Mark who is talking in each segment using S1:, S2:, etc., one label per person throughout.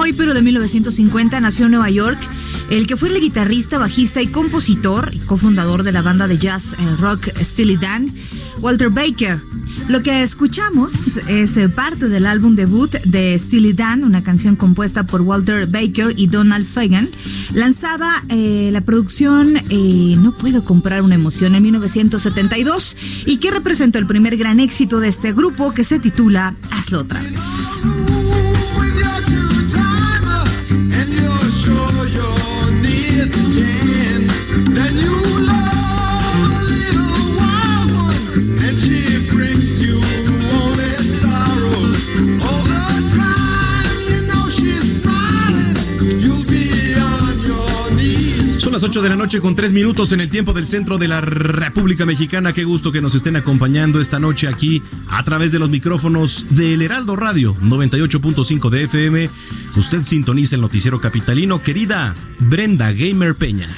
S1: Hoy, pero de 1950, nació en Nueva York el que fue el guitarrista, bajista y compositor y cofundador de la banda de jazz eh, rock Steely Dan, Walter Baker. Lo que escuchamos es eh, parte del álbum debut de Steely Dan, una canción compuesta por Walter Baker y Donald Fagan, lanzada eh, la producción No puedo comprar una emoción en 1972 y que representó el primer gran éxito de este grupo que se titula Hazlo otra vez.
S2: Las 8 de la noche con 3 minutos en el tiempo del centro de la República Mexicana. Qué gusto que nos estén acompañando esta noche aquí a través de los micrófonos del Heraldo Radio 98.5 de FM. Usted sintoniza el noticiero capitalino. Querida Brenda Gamer Peña.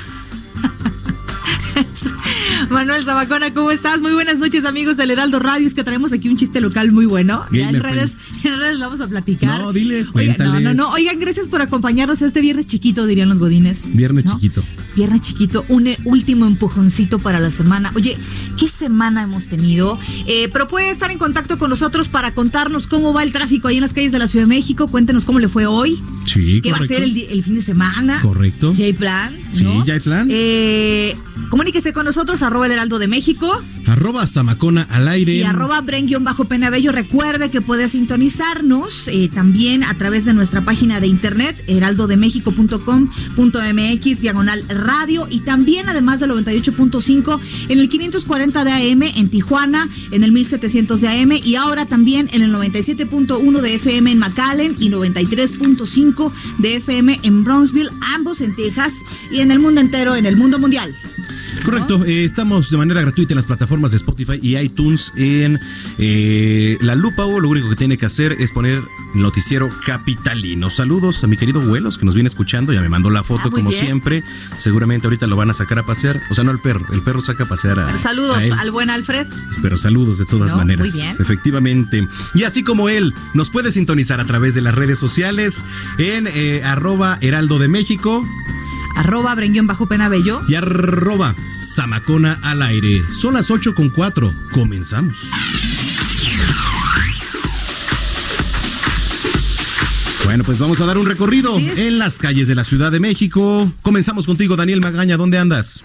S1: Manuel Zabacona, ¿cómo estás? Muy buenas noches, amigos del Heraldo Radio. Es que traemos aquí un chiste local muy bueno. Ya en redes, en redes lo vamos a platicar.
S2: No, diles,
S1: Oigan, no,
S2: cuéntales.
S1: no, no. Oigan, gracias por acompañarnos este viernes chiquito, dirían los godines.
S2: Viernes
S1: ¿no?
S2: chiquito.
S1: Viernes chiquito, un eh, último empujoncito para la semana. Oye, ¿qué semana hemos tenido? Eh, pero puede estar en contacto con nosotros para contarnos cómo va el tráfico ahí en las calles de la Ciudad de México. Cuéntenos cómo le fue hoy.
S2: Sí,
S1: ¿Qué va a ser el, fin de semana?
S2: Correcto.
S1: Si hay plan.
S2: Sí, ya hay plan.
S1: Eh, comuníquese con nosotros, arroba el heraldo de México
S2: Arroba Zamacona al aire.
S1: y arroba bajo penabello. Recuerde que puede sintonizarnos eh, también a través de nuestra página de internet, heraldodemexico.com.mx, diagonal radio, y también además del 98.5 en el 540 de AM en Tijuana, en el 1700 de AM y ahora también en el 97.1 de FM en McAllen y 93.5 de FM en Brownsville, ambos en Texas y en el mundo entero, en el mundo mundial.
S2: Correcto, eh, estamos de manera gratuita en las plataformas de Spotify y iTunes en eh, la lupa o lo único que tiene que hacer es poner noticiero capitalino. Saludos a mi querido Vuelos que nos viene escuchando, ya me mandó la foto
S1: Ah,
S2: como
S1: bien.
S2: siempre. Seguramente ahorita lo van a sacar a pasear, o sea, no el perro, el perro saca a pasear a
S1: Saludos
S2: a él.
S1: al buen Alfred.
S2: Pero saludos de todas
S1: No, muy
S2: maneras.
S1: bien.
S2: Efectivamente. Y así como él, nos puede sintonizar a través de las redes sociales en eh, arroba heraldo de México
S1: arroba bajo penabello.
S2: y arroba Zamacona al aire. Son las 8 con 4. Comenzamos. Bueno, pues vamos a dar un recorrido en las calles de la Ciudad de México. Comenzamos contigo, Daniel Magaña. ¿Dónde andas?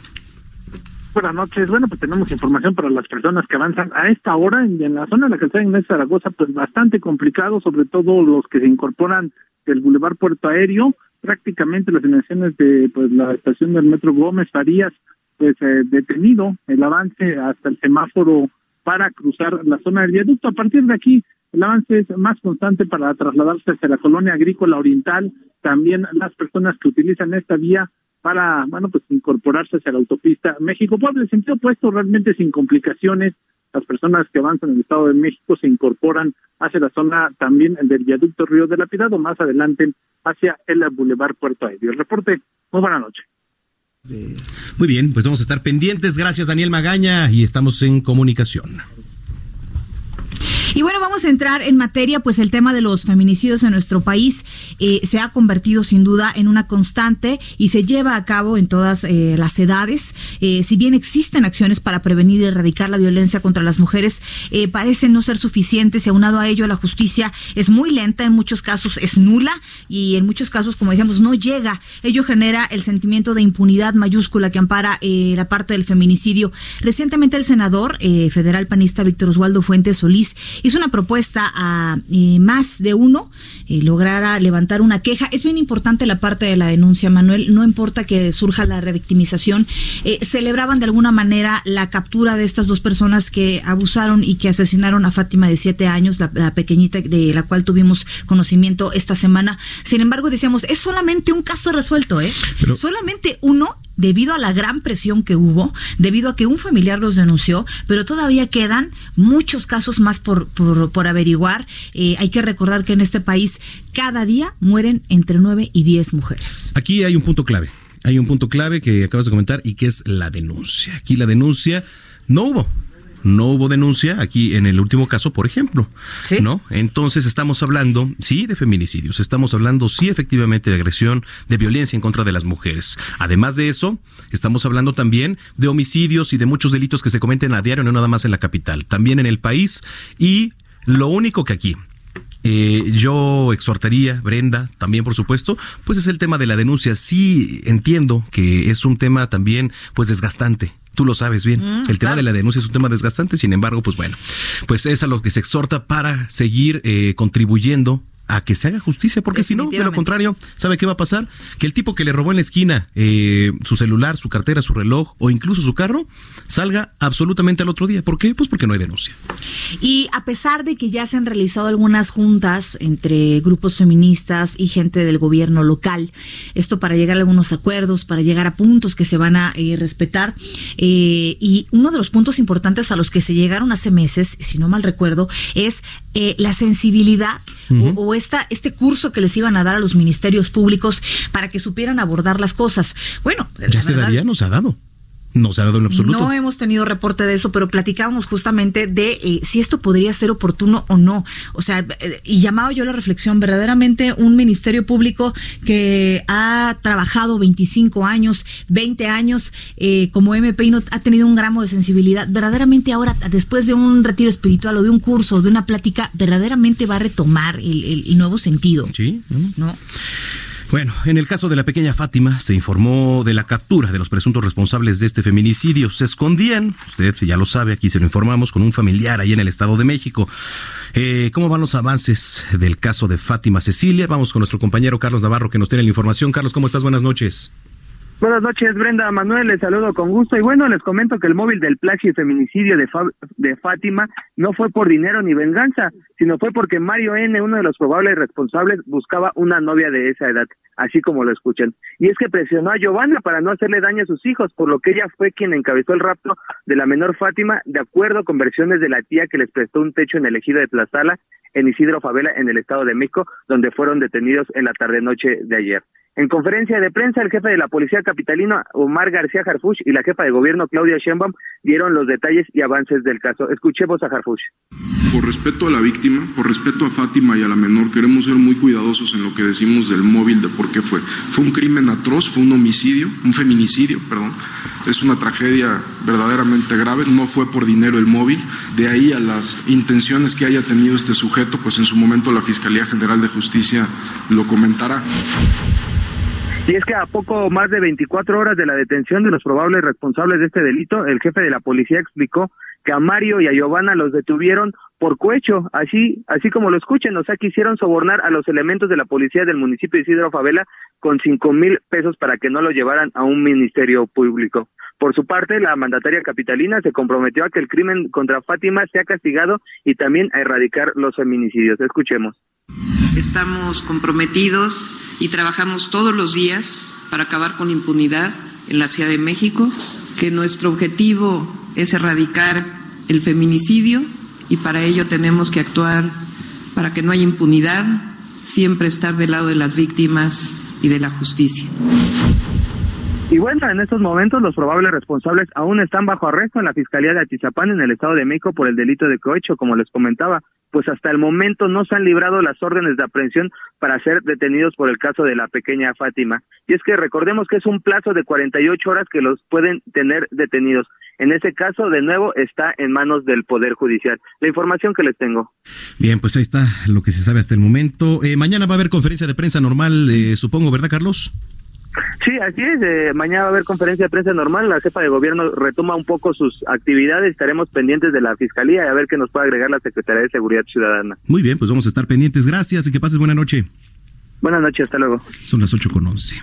S3: Buenas noches. Bueno, pues tenemos información para las personas que avanzan a esta hora en, en la zona de la calzada Inés Zaragoza, pues bastante complicado, sobre todo los que se incorporan del Boulevard Puerto Aéreo. Prácticamente las dimensiones de pues la estación del Metro Gómez Farías, pues eh, detenido el avance hasta el semáforo para cruzar la zona del viaducto. A partir de aquí, el avance es más constante para trasladarse hacia la colonia agrícola oriental. También las personas que utilizan esta vía
S4: para, bueno, pues incorporarse hacia la autopista México-Puebla. En sentido opuesto, realmente sin complicaciones, las personas que avanzan en el Estado de México se incorporan hacia la zona también del viaducto Río de la Piedad o más adelante hacia el Boulevard Puerto Aéreo. El reporte, muy buena noche.
S2: Muy bien, pues vamos a estar pendientes. Gracias, Daniel Magaña, y estamos en comunicación.
S1: Y bueno, vamos a entrar en materia, pues el tema de los feminicidios en nuestro país eh, se ha convertido sin duda en una constante y se lleva a cabo en todas eh, las edades. Eh, si bien existen acciones para prevenir y erradicar la violencia contra las mujeres, parecen no ser suficientes y aunado a ello la justicia es muy lenta, en muchos casos es nula y en muchos casos, como decíamos, no llega. Ello genera el sentimiento de impunidad mayúscula que ampara la parte del feminicidio. Recientemente el senador federal panista Víctor Oswaldo Fuentes Solís hizo una propuesta a eh, más de uno eh, lograra levantar una queja. Es bien importante la parte de la denuncia, Manuel. No importa que surja la revictimización. Eh, celebraban de alguna manera la captura de estas dos personas que abusaron y que asesinaron a Fátima de siete años, la, la pequeñita de la cual tuvimos conocimiento esta semana. Sin embargo, decíamos, es solamente un caso resuelto, ¿eh?
S2: Pero-
S1: solamente uno debido a la gran presión que hubo, debido a que un familiar los denunció, pero todavía quedan muchos casos más por, por, por averiguar. Eh, hay que recordar que en este país cada día mueren entre 9 y 10 mujeres.
S2: Aquí hay un punto clave. Hay un punto clave que acabas de comentar y que es la denuncia. Aquí la denuncia no hubo. No hubo denuncia aquí en el último caso, por ejemplo.
S1: Sí.
S2: ¿No? Entonces estamos hablando, sí, de feminicidios. Estamos hablando, sí, efectivamente, de agresión, de violencia en contra de las mujeres. Además de eso, estamos hablando también de homicidios y de muchos delitos que se cometen a diario, no nada más en la capital, también en el país. Y lo único que aquí eh, yo exhortaría, Brenda, también por supuesto, pues es el tema de la denuncia. Sí entiendo que es un tema también pues desgastante. Tú lo sabes bien. el tema de la denuncia es un tema desgastante, sin embargo, pues bueno, pues es a lo que se exhorta para seguir eh, contribuyendo a que se haga justicia, porque si no, de lo contrario, ¿sabe qué va a pasar? Que el tipo que le robó en la esquina eh, su celular, su cartera, su reloj o incluso su carro, salga absolutamente al otro día. ¿Por qué? Pues porque no hay denuncia.
S1: Y a pesar de que ya se han realizado algunas juntas entre grupos feministas y gente del gobierno local, esto para llegar a algunos acuerdos, para llegar a puntos que se van a eh, respetar, eh, y uno de los puntos importantes a los que se llegaron hace meses, si no mal recuerdo, es eh, la sensibilidad o, o esta, este curso que les iban a dar a los ministerios públicos para que supieran abordar las cosas. Bueno,
S2: Ya
S1: la
S2: se daría, no se ha dado. No se ha dado en lo absoluto.
S1: no hemos tenido reporte de eso, pero platicábamos justamente de eh, si esto podría ser oportuno o no. O sea, eh, y llamaba yo la reflexión, verdaderamente un ministerio público que ha trabajado 25 años, 20 años eh, como MP y no ha tenido un gramo de sensibilidad, verdaderamente ahora, después de un retiro espiritual o de un curso o de una plática, verdaderamente va a retomar el, el- el nuevo sentido.
S2: Sí, ¿no?
S1: ¿No?
S2: Bueno, en el caso de la pequeña Fátima, se informó de la captura de los presuntos responsables de este feminicidio. Se escondían, usted ya lo sabe, aquí se lo informamos, con un familiar ahí en el Estado de México. Eh, ¿Cómo van los avances del caso de Fátima Cecilia? Vamos con nuestro compañero Carlos Navarro que nos tiene la información. Carlos, ¿cómo estás? Buenas noches.
S5: Buenas noches, Brenda Manuel, les saludo con gusto. Y bueno, les comento que el móvil del plagio y feminicidio de, de Fátima no fue por dinero ni venganza, sino fue porque Mario N., uno de los probables responsables, buscaba una novia de esa edad, así como lo escuchan. Y es que presionó a Giovanna para no hacerle daño a sus hijos, por lo que ella fue quien encabezó el rapto de la menor Fátima, de acuerdo con versiones de la tía que les prestó un techo en el ejido de Tlazala, en Isidro Favela, en el Estado de México, donde fueron detenidos en la tarde-noche de ayer. En conferencia de prensa, el jefe de la Policía Capitalina, Omar García Harfuch, y la jefa de gobierno, Claudia Sheinbaum, dieron los detalles y avances del caso. Escuchemos a Harfuch.
S6: Por respeto a la víctima, por respeto a Fátima y a la menor, queremos ser muy cuidadosos en lo que decimos del móvil, de por qué fue. Fue un crimen atroz, fue un homicidio, un feminicidio, perdón. Es una tragedia verdaderamente grave, no fue por dinero el móvil. De ahí a las intenciones que haya tenido este sujeto, pues en su momento la Fiscalía General de Justicia lo comentará.
S5: Y es que a poco más de 24 horas de la detención de los probables responsables de este delito, el jefe de la policía explicó que a Mario y a Giovanna los detuvieron por cohecho, así, así como lo escuchen, o sea, quisieron sobornar a los elementos de la policía del municipio de Isidro Favela con cinco mil pesos para que no lo llevaran a un ministerio público. Por su parte, la mandataria capitalina se comprometió a que el crimen contra Fátima sea castigado y también a erradicar los feminicidios. Escuchemos.
S7: Estamos comprometidos y trabajamos todos los días para acabar con impunidad en la Ciudad de México, que nuestro objetivo es erradicar el feminicidio y para ello tenemos que actuar para que no haya impunidad, siempre estar del lado de las víctimas y de la justicia.
S5: Y bueno, en estos momentos los probables responsables aún están bajo arresto en la Fiscalía de Atizapán en el Estado de México por el delito de cohecho, como les comentaba, pues hasta el momento no se han librado las órdenes de aprehensión para ser detenidos por el caso de la pequeña Fátima. Y es que recordemos que es un plazo de 48 horas que los pueden tener detenidos. En ese caso, de nuevo, está en manos del Poder Judicial. La información que les tengo.
S2: Bien, pues ahí está lo que se sabe hasta el momento. Eh, mañana va a haber conferencia de prensa normal, eh, supongo, ¿verdad, Carlos?
S5: Sí, así es. eh, mañana va a haber conferencia de prensa normal. La jefa de gobierno retoma un poco sus actividades. Estaremos pendientes de la fiscalía y a ver qué nos puede agregar la Secretaría de Seguridad Ciudadana.
S2: Muy bien, pues vamos a estar pendientes. Gracias y que pases buena noche.
S5: Buenas noches, hasta luego.
S2: Son las 8 con 11.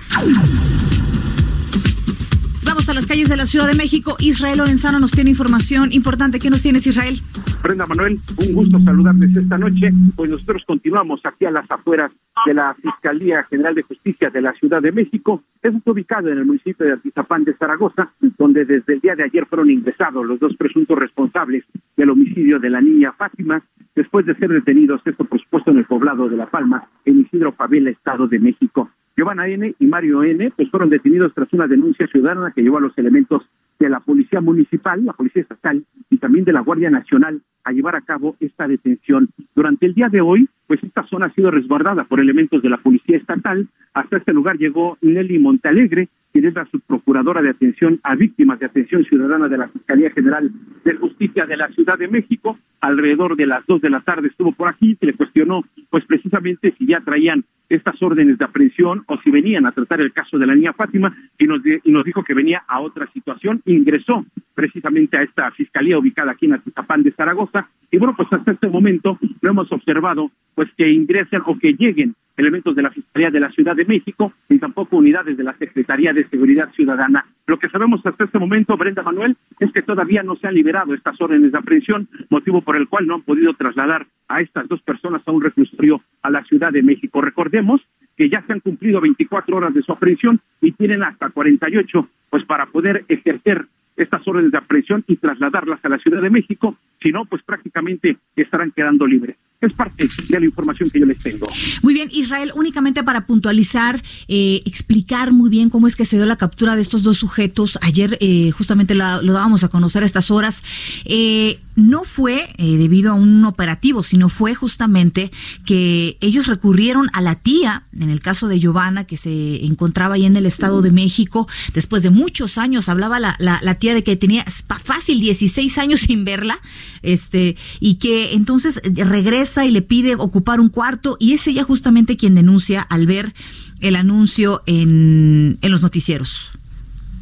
S1: Vamos a las calles de la Ciudad de México. Israel Lorenzano nos tiene información importante. ¿Qué nos tienes, Israel?
S4: Brenda Manuel, un gusto saludarles esta noche, pues nosotros continuamos aquí a las afueras de la Fiscalía General de Justicia de la Ciudad de México. Eso está ubicado en el municipio de Atizapán de Zaragoza, donde desde el día de ayer fueron ingresados los dos presuntos responsables del homicidio de la niña Fátima, después de ser detenidos, esto por supuesto en el poblado de La Palma, en Isidro Favela, Estado de México. Giovanna N. y Mario N. pues fueron detenidos tras una denuncia ciudadana que llevó a los elementos de la Policía Municipal, la Policía Estatal y también de la Guardia Nacional a llevar a cabo esta detención. Durante el día de hoy, pues esta zona ha sido resguardada por elementos de la Policía Estatal. Hasta este lugar llegó Nelly Montalegre, quien es la subprocuradora de atención a víctimas de atención ciudadana de la Fiscalía General de Justicia de la Ciudad de México. Alrededor de las dos de la tarde estuvo por aquí, se le cuestionó, pues precisamente si ya traían estas órdenes de aprehensión o si venían a tratar el caso de la niña Fátima y nos, y nos dijo que venía a otra situación. Ingresó precisamente a esta fiscalía ubicada aquí en Atizapán de Zaragoza y bueno, pues hasta este momento no hemos observado pues que ingresen o que lleguen elementos de la Fiscalía de la Ciudad de México ni tampoco unidades de la Secretaría de Seguridad Ciudadana. Lo que sabemos hasta este momento, Brenda Manuel, es que todavía no se han liberado estas órdenes de aprehensión, motivo por el cual no han podido trasladar a estas dos personas a un reclusorio a la Ciudad de México. Recordemos que ya se han cumplido 24 horas de su aprehensión y tienen hasta 48 pues para poder ejercer estas órdenes de aprehensión y trasladarlas a la Ciudad de México, si no, pues prácticamente estarán quedando libres. Es parte de la información que yo les tengo.
S1: Muy bien, Israel, únicamente para puntualizar, eh, explicar muy bien cómo es que se dio la captura de estos dos sujetos. Ayer eh, justamente la- lo dábamos a conocer a estas horas. Eh, no fue eh, debido a un operativo, sino fue justamente que ellos recurrieron a la tía, en el caso de Giovanna, que se encontraba ahí en el Estado de México, después de muchos años, hablaba la, la, la tía de que tenía fácil 16 años sin verla, este, y que entonces regresa y le pide ocupar un cuarto, y es ella justamente quien denuncia al ver el anuncio en, en los noticieros.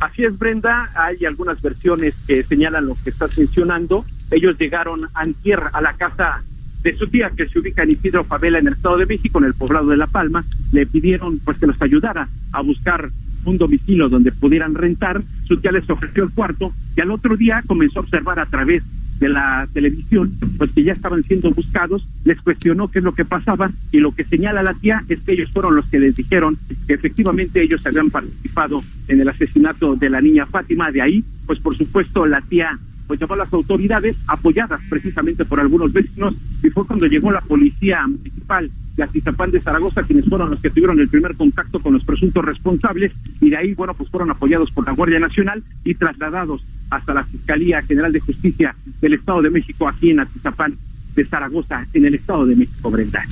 S4: Así es, Brenda. Hay algunas versiones que señalan lo que estás mencionando. Ellos llegaron antier a la casa de su tía, que se ubica en Isidro Favela, en el Estado de México, en el poblado de La Palma. Le pidieron pues que los ayudara a buscar un domicilio donde pudieran rentar. Su tía les ofreció el cuarto y al otro día comenzó a observar a través de la televisión, pues que ya estaban siendo buscados, les cuestionó qué es lo que pasaba y lo que señala la tía es que ellos fueron los que les dijeron que efectivamente ellos habían participado en el asesinato de la niña Fátima, de ahí, pues por supuesto la tía pues llamó a las autoridades apoyadas precisamente por algunos vecinos y fue cuando llegó la policía municipal de Atizapán de Zaragoza quienes fueron los que tuvieron el primer contacto con los presuntos responsables y de ahí bueno pues fueron apoyados por la Guardia Nacional y trasladados hasta la Fiscalía General de Justicia del Estado de México aquí en Atizapán de Zaragoza en el Estado de México Brenda.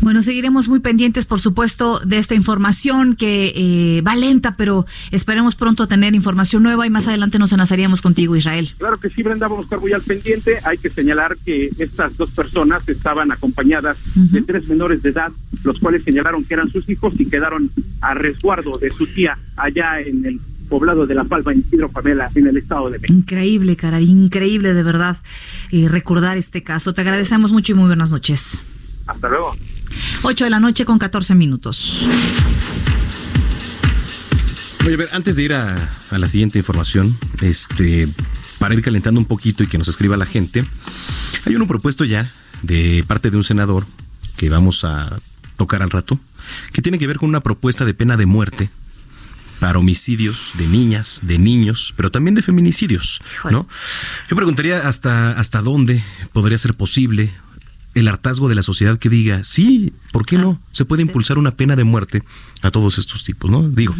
S1: Bueno, seguiremos muy pendientes, por supuesto, de esta información que eh, va lenta, pero esperemos pronto tener información nueva y más adelante nos enlazaríamos contigo, Israel.
S4: Claro que sí, Brenda, vamos a estar muy al pendiente. Hay que señalar que estas dos personas estaban acompañadas de tres menores de edad, los cuales señalaron que eran sus hijos y quedaron a resguardo de su tía allá en el poblado de La Palma, en Isidro Pamela, en el Estado de México.
S1: Increíble, cara, increíble de verdad eh, recordar este caso. Te agradecemos mucho y muy buenas noches.
S4: Hasta luego.
S1: 8 de la noche con 14 minutos.
S2: Oye, a ver, antes de ir a, a la siguiente información, este, para ir calentando un poquito y que nos escriba la gente, hay uno propuesto ya de parte de un senador que vamos a tocar al rato, que tiene que ver con una propuesta de pena de muerte para homicidios de niñas, de niños, pero también de feminicidios, ¿no? Yo preguntaría hasta hasta dónde podría ser posible el hartazgo de la sociedad que diga, sí, ¿por qué no? Se puede impulsar una pena de muerte a todos estos tipos, ¿no? Digo,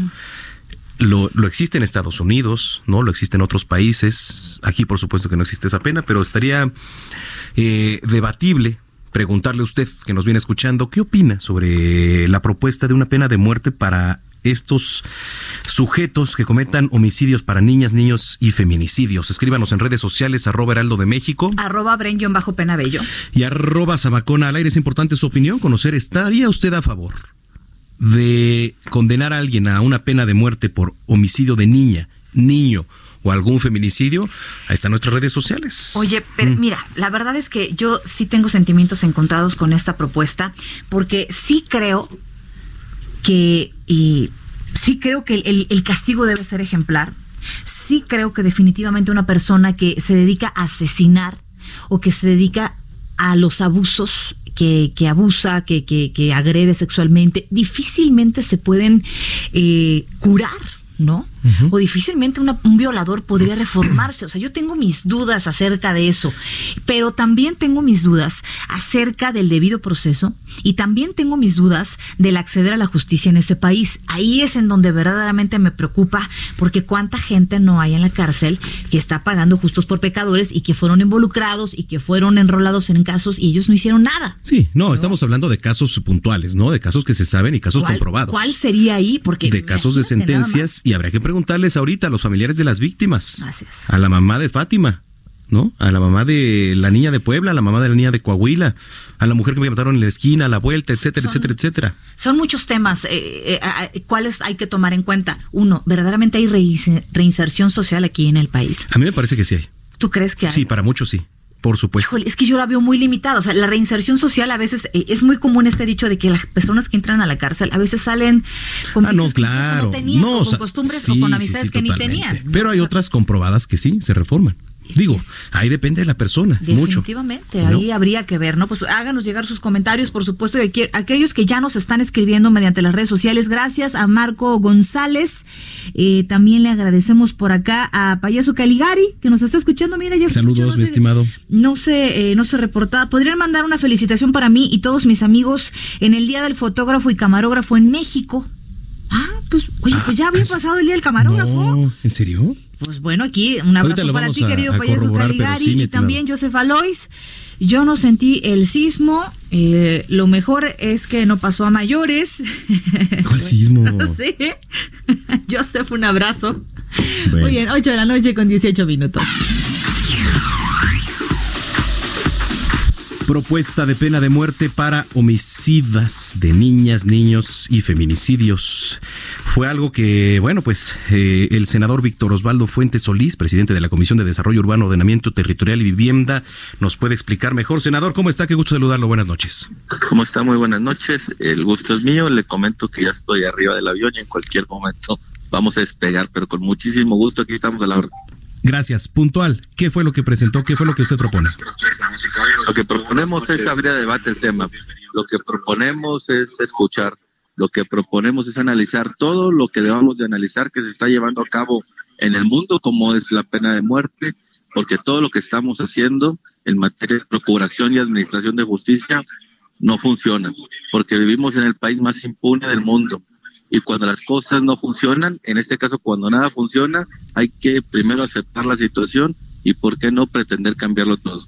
S2: lo, lo existe en Estados Unidos, ¿no? Lo existe en otros países. Aquí, por supuesto, que no existe esa pena, pero estaría eh, debatible preguntarle a usted que nos viene escuchando, ¿qué opina sobre la propuesta de una pena de muerte para estos sujetos que cometan homicidios para niñas, niños y feminicidios? Escríbanos en redes sociales, arroba heraldo de México
S1: Arroba Bren bajo penabello.
S2: y arroba Zamacona al aire. Es importante su opinión, conocer, ¿estaría usted a favor de condenar a alguien a una pena de muerte por homicidio de niña, niño o algún feminicidio? Ahí están nuestras redes sociales.
S1: Oye, pero
S2: Mm.
S1: mira, la verdad es que yo sí tengo sentimientos encontrados con esta propuesta, porque sí creo que, y sí creo que el, el- castigo debe ser ejemplar. Sí creo que definitivamente una persona que se dedica a asesinar o que se dedica a los abusos, que, que abusa, que, que, que agrede sexualmente, difícilmente se pueden eh, curar. ¿No? O difícilmente una- un violador podría reformarse. O sea, yo tengo mis dudas acerca de eso, pero también tengo mis dudas acerca del debido proceso y también tengo mis dudas del acceder a la justicia en ese país. Ahí es en donde verdaderamente me preocupa porque cuánta gente no hay en la cárcel que está pagando justos por pecadores y que fueron involucrados y que fueron enrolados en casos y ellos no hicieron nada.
S2: Sí, no, estamos hablando de casos puntuales, ¿no? De casos que se saben y casos
S1: ¿Cuál-
S2: comprobados.
S1: ¿Cuál sería ahí? Porque
S2: de casos de sentencias y habría que preguntarles ahorita a los familiares de las víctimas.
S1: Es.
S2: A la mamá de Fátima, ¿no? A la mamá de la niña de Puebla, a la mamá de la niña de Coahuila, a la mujer que me mataron en la esquina, a la vuelta, etcétera,
S1: Son-
S2: etcétera, etcétera.
S1: Son muchos temas. eh, eh, ah, ¿Cuáles hay que tomar en cuenta? Uno, ¿verdaderamente hay reinserción social aquí en el país?
S2: A mí me parece que sí hay.
S1: ¿Tú crees que hay?
S2: Sí, para muchos sí. Por supuesto.
S1: Híjole, es que yo la veo muy limitada. O sea, la reinserción social a veces eh, es muy común este dicho de que las personas que entran a la cárcel a veces salen con
S2: Ah, no,
S1: que tenían,
S2: no,
S1: o con costumbres
S2: sí,
S1: o con amistades
S2: sí,
S1: que ni
S2: totalmente.
S1: tenían.
S2: Pero hay otras comprobadas que sí, se reforman. Digo, ahí depende de la persona, mucho. ¿no?
S1: ahí habría que ver, ¿no? Pues háganos llegar sus comentarios, por supuesto, aquellos que ya nos están escribiendo mediante las redes sociales. Gracias a Marco González. Eh, también le agradecemos por acá a Payaso Caligari, que nos está escuchando. Mira, ya
S2: Saludos, mi estimado.
S1: No se, eh, no se reportaba. ¿Podrían mandar una felicitación para mí y todos mis amigos en el Día del Fotógrafo y Camarógrafo en México? Ah, pues, oye, pues ya había pasado el Día del Camarógrafo.
S2: No, ¿en serio?
S1: Pues bueno, aquí un abrazo para ti,
S2: a-
S1: querido
S2: a
S1: payaso Caligari,
S2: sí,
S1: y también Joseph Alois. Yo no sentí el sismo. eh, lo mejor es que no pasó a mayores.
S2: ¿Cuál sismo?
S1: sí. Joseph, un abrazo.
S2: Bueno.
S1: Muy bien, 8 de la noche con 18 minutos.
S2: Propuesta de pena de muerte para homicidas de niñas, niños y feminicidios. Fue algo que, bueno, pues eh, el senador Víctor Osvaldo Fuentes Solís, presidente de la Comisión de Desarrollo Urbano, Ordenamiento Territorial y Vivienda, nos puede explicar mejor. Senador, ¿cómo está? Qué gusto saludarlo. Buenas noches.
S8: ¿Cómo está? Muy buenas noches. El gusto es mío. Le comento que ya estoy arriba del avión y en cualquier momento vamos a despegar, pero con muchísimo gusto aquí estamos a la hora.
S2: Gracias. Puntual. ¿Qué fue lo que presentó? ¿Qué fue lo que usted propone?
S8: Lo que proponemos es abrir a debate el tema. Lo que proponemos es escuchar. Lo que proponemos es analizar todo lo que debamos de analizar que se está llevando a cabo en el mundo, como es la pena de muerte, porque todo lo que estamos haciendo en materia de procuración y administración de justicia no funciona, porque vivimos en el país más impune del mundo. Y cuando las cosas no funcionan, en este caso cuando nada funciona, hay que primero aceptar la situación y por qué no pretender cambiarlo todo.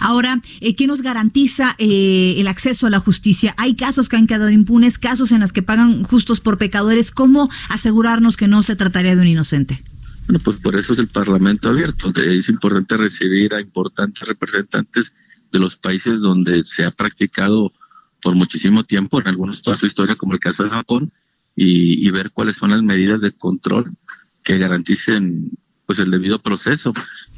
S1: Ahora, eh, ¿qué nos garantiza eh, el acceso a la justicia? Hay casos que han quedado impunes, casos en los que pagan justos por pecadores. ¿Cómo asegurarnos que no se trataría de un inocente?
S8: Bueno, pues por eso es el Parlamento abierto. Es importante recibir a importantes representantes de los países donde se ha practicado por muchísimo tiempo, en algunos toda su historia, como el caso de Japón, y, y ver cuáles son las medidas de control que garanticen pues el debido proceso,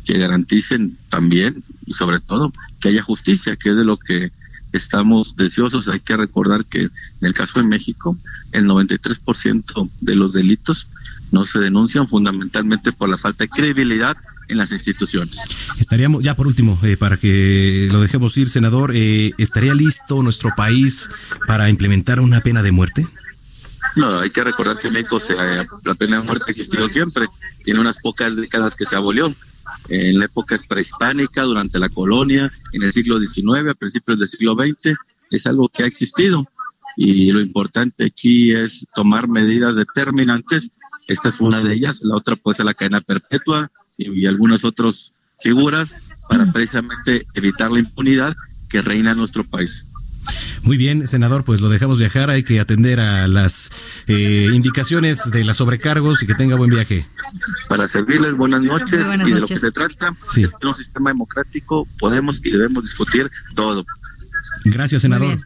S8: que garanticen también y sobre todo que haya justicia, que es de lo que estamos deseosos. Hay que recordar que en el caso de México, el 93% de los delitos no se denuncian fundamentalmente por la falta de credibilidad en las instituciones.
S2: Estaríamos, ya por último, eh, para que lo dejemos ir, senador, eh, ¿estaría listo nuestro país para implementar una pena de muerte?
S8: No, hay que recordar que en México se, la pena de muerte ha existido siempre. Tiene unas pocas décadas que se abolió. En época prehispánica, durante la colonia, en el siglo XIX, a principios del siglo XX, es algo que ha existido. Y lo importante aquí es tomar medidas determinantes. Esta es una de ellas. La otra puede ser la cadena perpetua y, y algunas otras figuras para precisamente evitar la impunidad que reina en nuestro país.
S2: Muy bien, senador, pues lo dejamos viajar. Hay que atender a las eh, indicaciones de las sobrecargos y que tenga buen viaje.
S8: Para servirles, buenas noches.
S1: Muy buenas
S8: y de lo que se trata
S2: Sí.
S8: es que en un sistema democrático podemos y debemos discutir todo.
S2: Gracias, senador.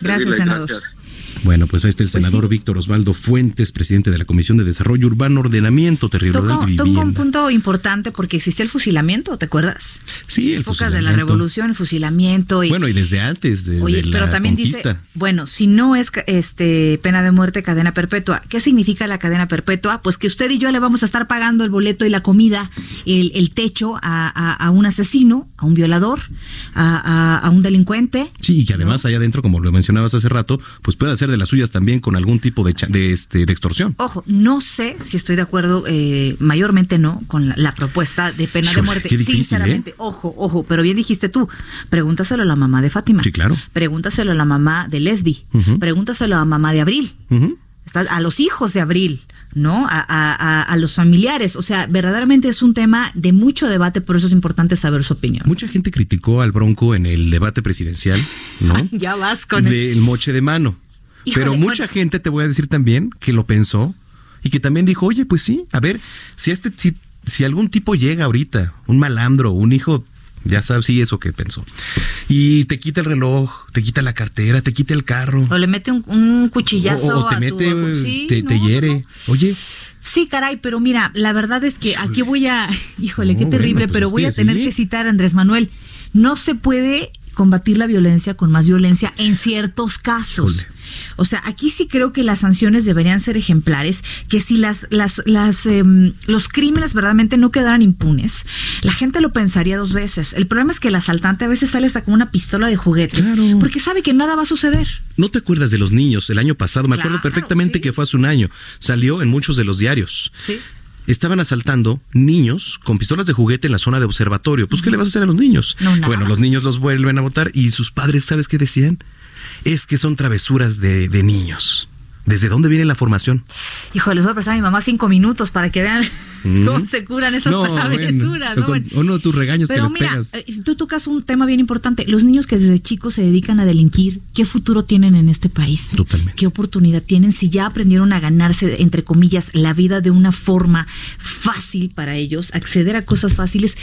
S1: Gracias, senador.
S8: gracias.
S2: Bueno, pues ahí está el
S1: Pues
S2: senador
S1: sí.
S2: Víctor Osvaldo Fuentes, presidente de la Comisión de Desarrollo Urbano, Ordenamiento Territorial
S1: Toca, un punto importante porque existía el fusilamiento, ¿te acuerdas?
S2: Sí, el
S1: Épocas de la revolución, el fusilamiento y
S2: Bueno, y desde antes, desde
S1: Oye, pero
S2: la
S1: también
S2: conquista.
S1: dice, bueno, si no es este pena de muerte, cadena perpetua. ¿Qué significa la cadena perpetua? Pues que usted y yo le vamos a estar pagando el boleto y la comida, el, el techo a, a- a un asesino, a un violador, a, a- a un delincuente.
S2: Sí, y que además allá adentro, como lo mencionabas hace rato, pues puede hacer de las suyas también con algún tipo de, de, este, de extorsión.
S1: Ojo, no sé si estoy de acuerdo, eh, mayormente no, con la, la propuesta de pena de muerte.
S2: qué difícil, ¿eh?
S1: Sinceramente, ojo, ojo, pero bien dijiste tú, pregúntaselo a la mamá de Fátima.
S2: Sí, claro.
S1: Pregúntaselo a la mamá de Lesbi.
S2: Ujú.
S1: Pregúntaselo a la mamá de Abril.
S2: Ujú.
S1: Está- a los hijos de Abril, ¿no? A, a- a- a los familiares. O sea, verdaderamente es un tema de mucho debate, por eso es importante saber su opinión.
S2: Mucha gente criticó al Bronco en el debate presidencial, ¿no?
S1: ya vas con el...
S2: Del moche de mano.
S1: Híjole,
S2: Pero mucha
S1: bueno.
S2: gente, te voy a decir también, que lo pensó y que también dijo, oye, pues sí, a ver, si este, si, si algún tipo llega ahorita, un malandro, un hijo, ya sabes, sí, eso que pensó. Y te quita el reloj, te quita la cartera, te quita el carro.
S1: O le mete un, un
S2: O,
S1: cuchillazo
S2: o te
S1: a tu-
S2: mete,
S1: Sí,
S2: te, te
S1: no,
S2: hiere.
S1: no.
S2: Oye,
S1: Sí, caray, pero mira, la verdad es que aquí voy a, híjole, qué
S2: bueno,
S1: terrible,
S2: pues
S1: pero voy a tener
S2: sí.
S1: que citar a Andrés Manuel. No se puede combatir la violencia con más violencia en ciertos casos.
S2: Híjole.
S1: O sea, aquí sí creo que las sanciones deberían ser ejemplares, que si las, las, las, em, los crímenes verdaderamente no quedaran impunes, la gente lo pensaría dos veces. El problema es que el asaltante a veces sale hasta con una pistola de juguete,
S2: Claro.
S1: porque sabe que nada va a suceder.
S2: ¿no te acuerdas de los niños el año pasado? Me acuerdo perfectamente
S1: sí.
S2: que fue hace un año. Salió en muchos de los diarios.
S1: Sí.
S2: estaban asaltando niños con pistolas de juguete en la zona de observatorio. Pues, ¿qué le vas a hacer a los niños?
S1: No,
S2: bueno, los niños los vuelven a votar y sus padres, ¿sabes qué decían? Es que son travesuras de, de niños. ¿Desde dónde viene la formación?
S1: Híjole, les voy a prestar a mi mamá cinco minutos para que vean. Cómo se curan esas
S2: No,
S1: travesuras.
S2: bueno,
S1: ¿no?
S2: uno de tus regaños que
S1: Pero
S2: les
S1: mira,
S2: pegas.
S1: eh, tú tocas un tema bien importante. Los niños que desde chicos se dedican a delinquir, ¿qué futuro tienen en este país?
S2: Totalmente.
S1: ¿Qué oportunidad tienen si ya aprendieron a ganarse, entre comillas, la vida de una forma fácil para ellos, acceder a cosas fáciles?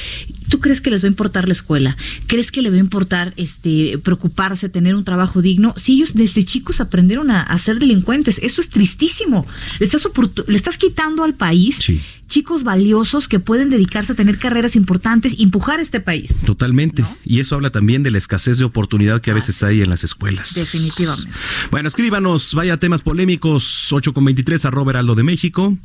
S1: ¿Tú crees que les va a importar la escuela? ¿Crees que le va a importar este preocuparse, tener un trabajo digno? Si ellos desde chicos aprendieron a, a ser delincuentes, eso es tristísimo. Le estás, le estás quitando al país
S2: Sí.
S1: Chicos valiosos que pueden dedicarse a tener carreras importantes empujar este país.
S2: Totalmente. Y eso habla también de la escasez de oportunidad que a veces hay en las escuelas.
S1: Definitivamente.
S2: Bueno, escríbanos, vaya temas polémicos, 8 con 23, arroba heraldo de México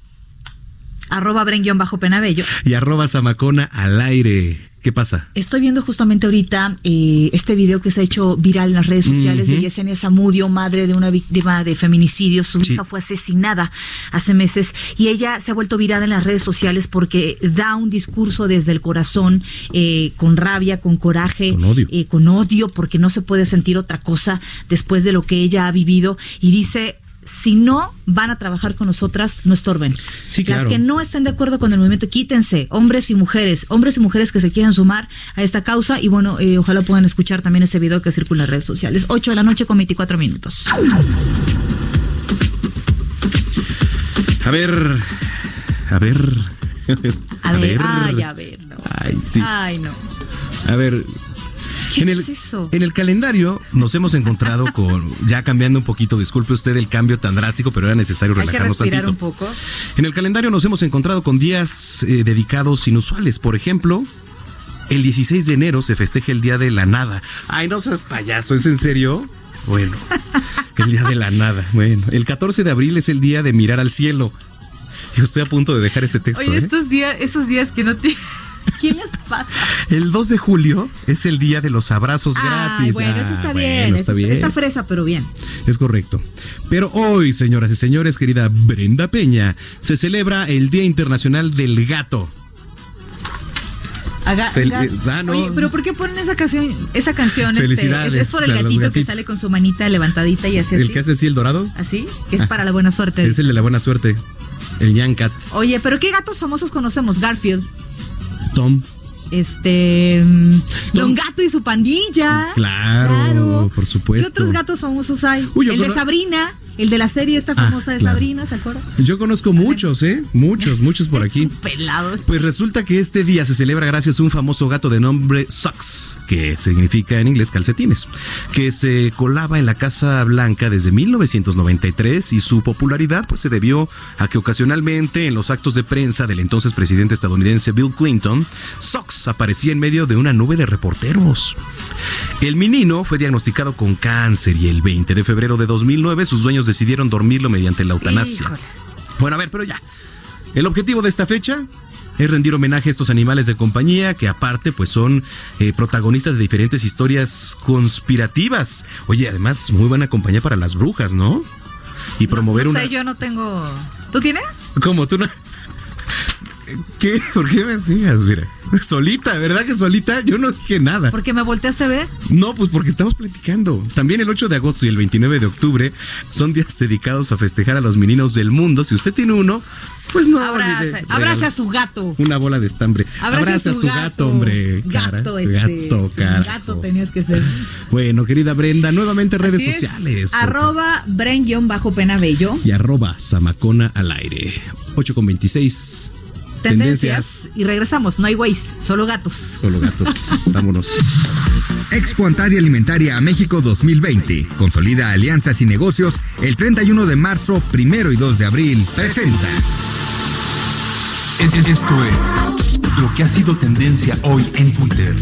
S1: Arroba bren bajo penabello.
S2: y arroba zamacona al aire. ¿Qué pasa?
S1: Estoy viendo justamente ahorita eh, este video que se ha hecho viral en las redes sociales de. Yesenia Zamudio, madre de una víctima de feminicidio. Su
S2: Sí.
S1: hija fue asesinada hace meses y ella se ha vuelto viral en las redes sociales porque da un discurso desde el corazón, eh, con rabia, con coraje,
S2: Con odio.
S1: eh, con odio, porque no se puede sentir otra cosa después de lo que ella ha vivido. Y dice, si no van a trabajar con nosotras, no estorben.
S2: Sí, claro.
S1: Las que no estén de acuerdo con el movimiento, quítense, hombres y mujeres, hombres y mujeres que se quieran sumar a esta causa. Y bueno, eh, ojalá puedan escuchar también ese video que circula en redes sociales. 8 de la noche con 24 minutos.
S2: A ver, a ver.
S1: A, ver, ay, a ver, no.
S2: Ay, sí.
S1: Ay, no.
S2: A ver.
S1: ¿Qué
S2: en
S1: es
S2: el,
S1: eso?
S2: En el calendario nos hemos encontrado con, ya cambiando un poquito, disculpe usted el cambio tan drástico, pero era necesario
S1: Hay que
S2: relajarnos tantito.
S1: un poco.
S2: En el calendario nos hemos encontrado con días eh, dedicados inusuales. Por ejemplo, el 16 de enero se festeja el Día de la Nada. Ay, no seas payaso, ¿es en serio? Bueno, el Día de la Nada. Bueno, el 14 de abril es el Día de mirar al cielo. Yo estoy a punto de dejar este texto.
S1: Oye,
S2: ¿eh?
S1: estos días, esos días que no te... ¿Quién les pasa?
S2: El 2 de julio es el Día de los Abrazos
S1: Ay,
S2: gratis.
S1: bueno, eso
S2: Ah,
S1: está
S2: bueno,
S1: bien.
S2: está
S1: eso
S2: bien.
S1: Está fresa, pero bien.
S2: Es correcto. Pero hoy, señoras y señores, querida Brenda Peña, se celebra el Día Internacional del Gato.
S1: Haga-
S2: Fel- eh, ah, no.
S1: Oye, pero ¿por qué ponen esa canción? Esa canción este, es,
S2: Felicidades
S1: es por el gatito que sale con su manita levantadita y así.
S2: El
S1: así.
S2: que hace así el dorado
S1: Así, que es
S2: Ah.
S1: para la buena suerte.
S2: es el de la buena suerte. El Young Cat.
S1: Oye, pero ¿qué gatos famosos conocemos? Garfield.
S2: Tom.
S1: Este. mm, Don Gato y su pandilla.
S2: Claro, por supuesto.
S1: ¿Qué otros gatos famosos hay?
S2: Uy,
S1: el de Sabrina, el de la serie esta
S2: Ah,
S1: famosa de
S2: claro.
S1: Sabrina, ¿se acuerdan?
S2: Yo conozco muchos, ¿eh? Muchos, muchos por aquí.
S1: Pelado.
S2: Pues resulta que este día se celebra gracias a un famoso gato de nombre Socks, que significa en inglés calcetines, que se colaba en la Casa Blanca desde 1993 y su popularidad pues se debió a que ocasionalmente en los actos de prensa del entonces presidente estadounidense Bill Clinton, Socks aparecía en medio de una nube de reporteros. El menino fue diagnosticado con cáncer y el 20 de febrero de 2009 sus dueños decidieron dormirlo mediante la eutanasia.
S1: Híjole.
S2: Bueno, a ver, pero ya. El objetivo de esta fecha es rendir homenaje a estos animales de compañía que aparte pues son eh, protagonistas de diferentes historias conspirativas. Oye, además muy buena compañía para las brujas, ¿no? Y promover
S1: no
S2: una...
S1: sé, yo no tengo. ¿Tú tienes?
S2: ¿Cómo? ¿Tú no? ¿Qué? ¿Por qué me fijas? Mira, solita, ¿verdad que solita? Yo no dije nada.
S1: Porque me volteaste a ver.
S2: No, pues porque estamos platicando. También el 8 de agosto y el 29 de octubre son días dedicados a festejar a los meninos del mundo. Si usted tiene uno, pues no.
S1: Abraza
S2: regalar
S1: a su gato.
S2: Una bola de estambre.
S1: Abraza,
S2: a su gato, hombre. cara.
S1: Gato, este.
S2: Gato, cara.
S1: Gato tenías que ser.
S2: Bueno, querida Brenda, nuevamente redes
S1: Así es,
S2: sociales. por
S1: Arroba Bren-Pena Bello.
S2: y arroba Zamacona al aire. 8 con 26.
S1: Tendencias. Y regresamos. No hay güeyes, solo gatos.
S2: Solo gatos. Vámonos.
S9: Expo Antaria Alimentaria México 2020. Consolida alianzas y negocios el 31 de marzo, primero y 2 de abril. Presenta.
S10: Es- Esto es lo que ha sido tendencia hoy en Twitter.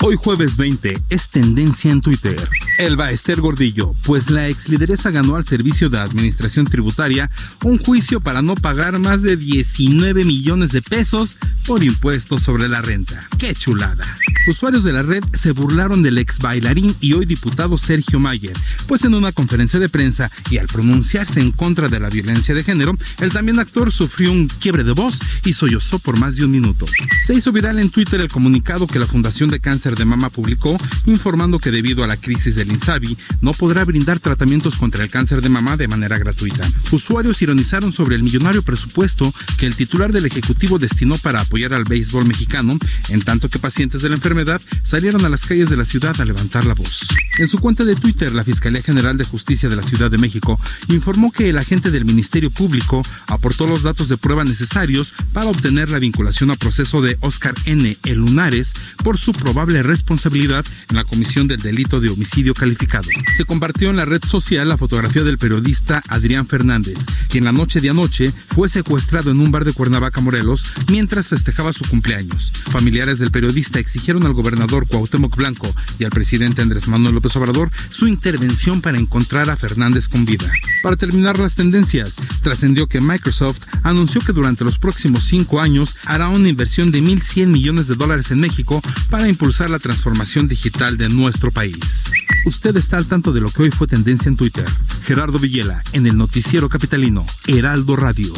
S11: Hoy jueves 20 es tendencia en Twitter. Elba Esther Gordillo, pues la ex lideresa ganó al Servicio de Administración Tributaria un juicio para no pagar más de 19 millones de pesos por impuestos sobre la renta. ¡Qué chulada! Usuarios de la red se burlaron del ex bailarín y hoy diputado Sergio Mayer, pues en una conferencia de prensa y al pronunciarse en contra de la violencia de género, el también actor sufrió un quiebre de voz y sollozó por más de un minuto. Se hizo viral en Twitter el comunicado que la Fundación de Cáncer de Mama publicó, informando que debido a la crisis del INSABI no podrá brindar tratamientos contra el cáncer de mama de manera gratuita. Usuarios ironizaron sobre el millonario presupuesto que el titular del Ejecutivo destinó para apoyar al béisbol mexicano, en tanto que pacientes de la enfermedad salieron a las calles de la ciudad a levantar la voz. En su cuenta de Twitter, la Fiscalía General de Justicia de la Ciudad de México informó que el agente del Ministerio Público aportó los datos de prueba necesarios para obtener la vinculación a proceso de Oscar N. El Lunares por su probable responsabilidad en la comisión del delito de homicidio calificado. Se compartió en la red social la fotografía del periodista Adrián Fernández, quien la noche de anoche fue secuestrado en un bar de Cuernavaca, Morelos, mientras festejaba su cumpleaños. Familiares del periodista exigieron al gobernador Cuauhtémoc Blanco y al presidente Andrés Manuel López Obrador su intervención para encontrar a Fernández con vida. Para terminar las tendencias, trascendió que Microsoft anunció que durante los próximos cinco años hará una inversión de 1.100 millones de dólares en México para impulsar la transformación digital de nuestro país. Usted está al tanto de lo que hoy fue tendencia en Twitter. Gerardo Villela, en el noticiero capitalino, Heraldo Radio.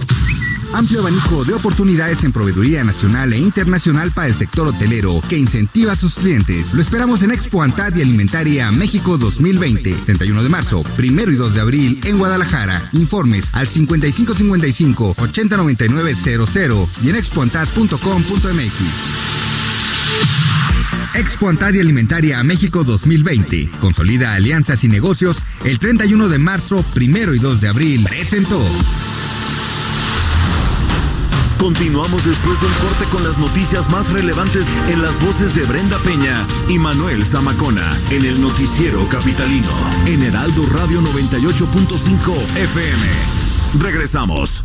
S9: Amplio abanico de oportunidades en proveeduría nacional e internacional para el sector hotelero que incentiva a sus clientes. Lo esperamos en Expo Antad y Alimentaria México 2020, 31 de marzo, primero y 2 de abril en Guadalajara. Informes al 5555 809900 y en expoantad.com.mx. Expo Antad y Alimentaria México 2020. Consolida alianzas y negocios el 31 de marzo, primero y 2 de abril. Presentó.
S12: Continuamos después del corte con las noticias más relevantes en las voces de Brenda Peña y Manuel Zamacona en el noticiero capitalino en Heraldo Radio 98.5 FM. Regresamos.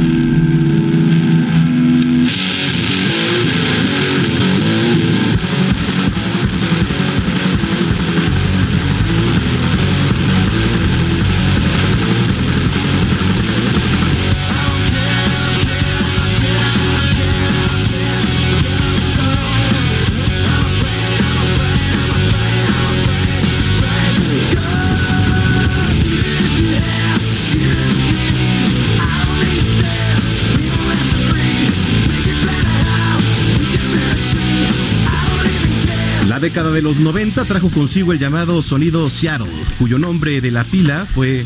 S2: Década de los 90 trajo consigo el llamado sonido Seattle, cuyo nombre de la pila fue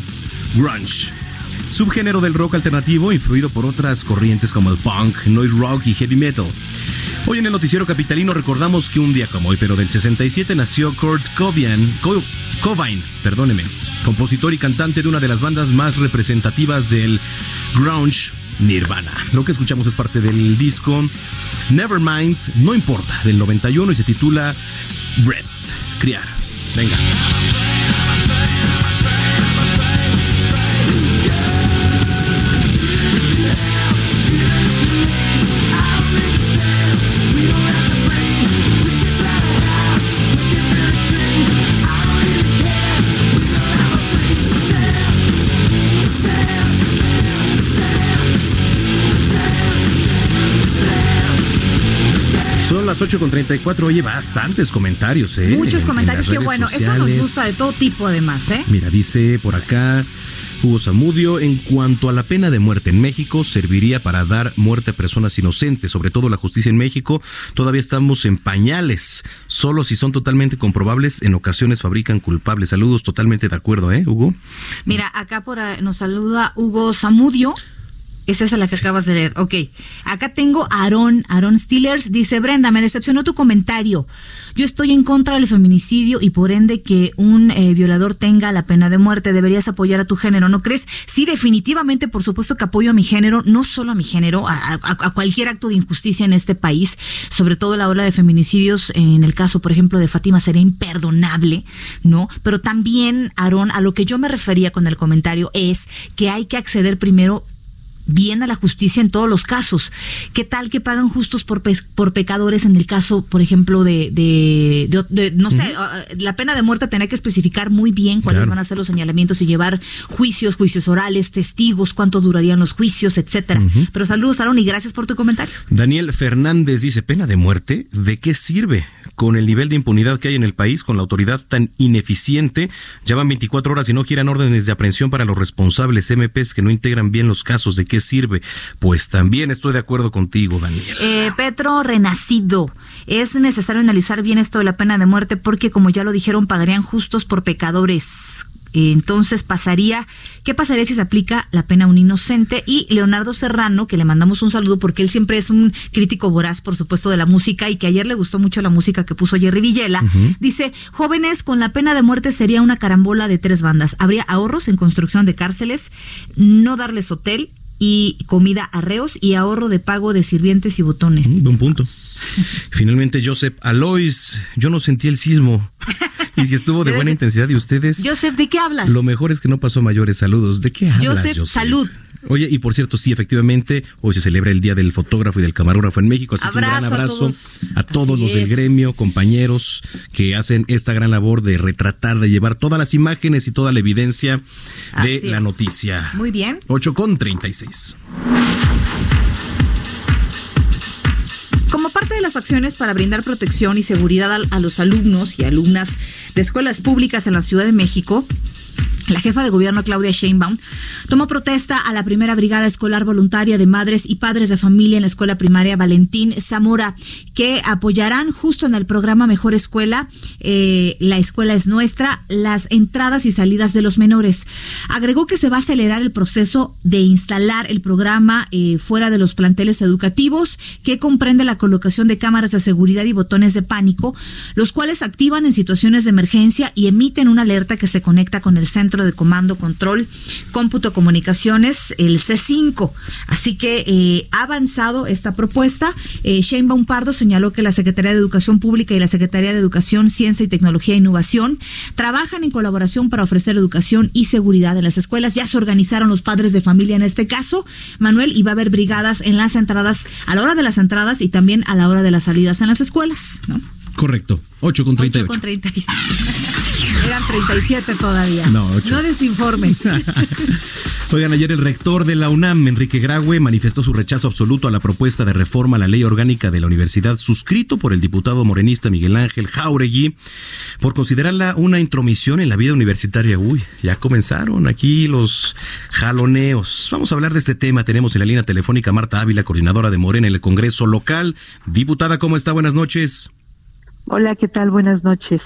S2: grunge. Subgénero del rock alternativo influido por otras corrientes como el punk, noise rock y heavy metal. Hoy en el noticiero capitalino recordamos que un día como hoy, pero del 67 nació Kurt Cobain, Co- Cobain, perdóneme, compositor y cantante de una de las bandas más representativas del grunge Nirvana. Lo que escuchamos es parte del disco Nevermind, no importa, del 91 y se titula Breath, criar. Venga. 8 con 34. Oye, bastantes comentarios, ¿eh?
S1: Muchos
S2: En- en
S1: comentarios, qué bueno. Eso nos gusta de todo tipo, además, ¿eh?
S2: Mira, dice por acá Hugo Zamudio, en cuanto a la pena de muerte en México, serviría para dar muerte a personas inocentes, sobre todo la justicia en México. Todavía estamos en pañales. Solo si son totalmente comprobables, en ocasiones fabrican culpables. Saludos, totalmente de acuerdo, ¿eh, Hugo?
S1: Mira, acá por ahí nos saluda Hugo Zamudio. Esa es la que acabas de leer. Ok. Acá tengo a Aaron, Aaron Stillers. Dice, Brenda, me decepcionó tu comentario. Yo estoy en contra del feminicidio y por ende que un eh, violador tenga la pena de muerte. Deberías apoyar a tu género, ¿no crees? Sí, definitivamente, por supuesto que apoyo a mi género, no solo a mi género, a, a- a cualquier acto de injusticia en este país, sobre todo la ola de feminicidios. En el caso, por ejemplo, de Fátima sería imperdonable, ¿no? Pero también, Aaron, a lo que yo me refería con el comentario es que hay que acceder primero bien a la justicia en todos los casos. ¿Qué tal que pagan justos por, pe- por pecadores en el caso, por ejemplo, de, de, de- de- no sé, ah, la pena de muerte tenía que especificar muy bien cuáles
S2: Claro.
S1: van a ser los señalamientos y llevar juicios, juicios orales, testigos, cuánto durarían los juicios, etcétera. Pero saludos, Aaron, y gracias por tu comentario.
S2: Daniel Fernández dice, ¿pena de muerte? ¿De qué sirve? Con el nivel de impunidad que hay en el país, con la autoridad tan ineficiente, ya van 24 horas y no giran órdenes de aprehensión para los responsables MPs que no integran bien los casos. ¿De qué sirve? Pues también estoy de acuerdo contigo, Daniel.
S1: Eh, Petro Renacido, es necesario analizar bien esto de la pena de muerte porque, como ya lo dijeron, pagarían justos por pecadores. Entonces pasaría, ¿qué pasaría si se aplica la pena a un inocente? Y Leonardo Serrano, que le mandamos un saludo porque él siempre es un crítico voraz, por supuesto, de la música y que ayer le gustó mucho la música que puso Jerry Villela, dice, jóvenes, con la pena de muerte sería una carambola de tres bandas. Habría ahorros en construcción de cárceles, no darles hotel, y comida a reos y ahorro de pago de sirvientes y botones.
S2: Mm, Buen punto. Finalmente, Joseph Alois, yo no sentí el sismo. Y si estuvo de buena intensidad y ustedes,
S1: Joseph, ¿de qué hablas?
S2: lo mejor es que no pasó mayores saludos. ¿De qué hablas,
S1: Joseph,
S2: Joseph?
S1: salud.
S2: Oye, y por cierto, sí, efectivamente, hoy se celebra el Día del Fotógrafo y del Camarógrafo en México, así que un gran
S1: Abrazo a todos.
S2: a todos,
S1: Así
S2: los del gremio, compañeros que hacen esta gran labor de retratar, de llevar todas las imágenes y toda la evidencia de la noticia.
S1: Muy bien.
S2: 8 con 36.
S1: Como parte de las acciones para brindar protección y seguridad a, los alumnos y alumnas de escuelas públicas en la Ciudad de México, la jefa de gobierno Claudia Sheinbaum tomó protesta a la primera brigada escolar voluntaria de madres y padres de familia en la escuela primaria Valentín Zamora, que apoyarán justo en el programa Mejor Escuela, eh, la escuela es nuestra, las entradas y salidas de los menores. Agregó que se va a acelerar el proceso de instalar el programa eh, fuera de los planteles educativos, que comprende la colocación de cámaras de seguridad y botones de pánico, los cuales activan en situaciones de emergencia y emiten una alerta que se conecta con el centro Centro de Comando, Control, Cómputo, Comunicaciones, el C5. Así que eh, ha avanzado esta propuesta. Eh, Sheinbaum Pardo señaló que la Secretaría de Educación Pública y la Secretaría de Educación, Ciencia y Tecnología e Innovación trabajan en colaboración para ofrecer educación y seguridad en las escuelas. Ya se organizaron los padres de familia en este caso, Manuel, y va a haber brigadas en las entradas, a la hora de las entradas y también a la hora de las salidas en las escuelas, ¿no?
S2: Correcto. 8 con 38.
S1: 8 con 37. Eran 37 todavía.
S2: No, ocho.
S1: No desinformes.
S2: Oigan, ayer el rector de la UNAM, Enrique Graue, manifestó su rechazo absoluto a la propuesta de reforma a la ley orgánica de la universidad suscrito por el diputado morenista Miguel Ángel Jauregui por considerarla una intromisión en la vida universitaria. Uy, ya comenzaron aquí los jaloneos. Vamos a hablar de este tema. Tenemos en la línea telefónica a Marta Ávila, coordinadora de Morena en el Congreso local. Diputada, ¿cómo está? Buenas noches.
S13: Hola, ¿qué tal? Buenas noches.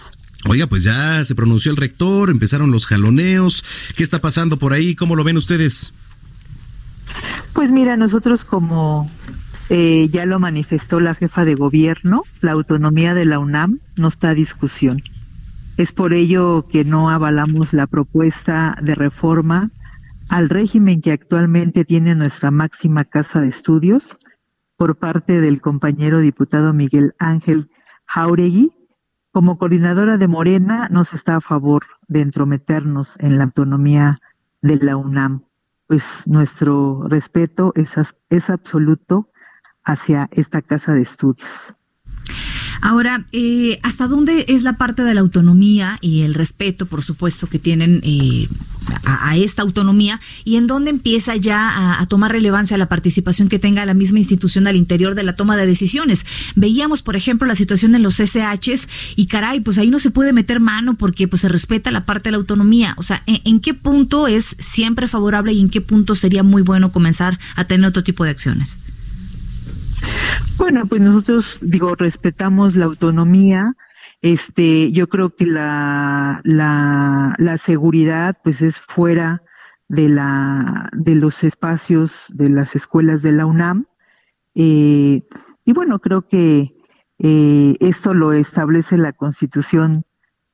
S2: Oiga, pues ya se pronunció el rector, empezaron los jaloneos. ¿Qué está pasando por ahí? ¿Cómo lo ven ustedes?
S13: Pues mira, nosotros como eh, ya lo manifestó la jefa de gobierno, la autonomía de la UNAM no está a discusión. Es por ello que no avalamos la propuesta de reforma al régimen que actualmente tiene nuestra máxima casa de estudios por parte del compañero diputado Miguel Ángel Jauregui. Como coordinadora de Morena, nos está a favor de entrometernos en la autonomía de la UNAM. Pues nuestro respeto es, es absoluto hacia esta casa de estudios.
S1: Ahora, eh, ¿hasta dónde es la parte de la autonomía y el respeto, por supuesto, que tienen eh, a, a esta autonomía? ¿Y en dónde empieza ya a, tomar relevancia la participación que tenga la misma institución al interior de la toma de decisiones? Veíamos, por ejemplo, la situación en los SHs y caray, pues ahí no se puede meter mano porque pues se respeta la parte de la autonomía. O sea, ¿en, en qué punto es siempre favorable y en qué punto sería muy bueno comenzar a tener otro tipo de acciones?
S13: Bueno, pues nosotros, digo, respetamos la autonomía. Este, yo creo que la, la, seguridad, pues es fuera de la, de los espacios de las escuelas de la UNAM. Eh, y bueno, creo que eh, esto lo establece la Constitución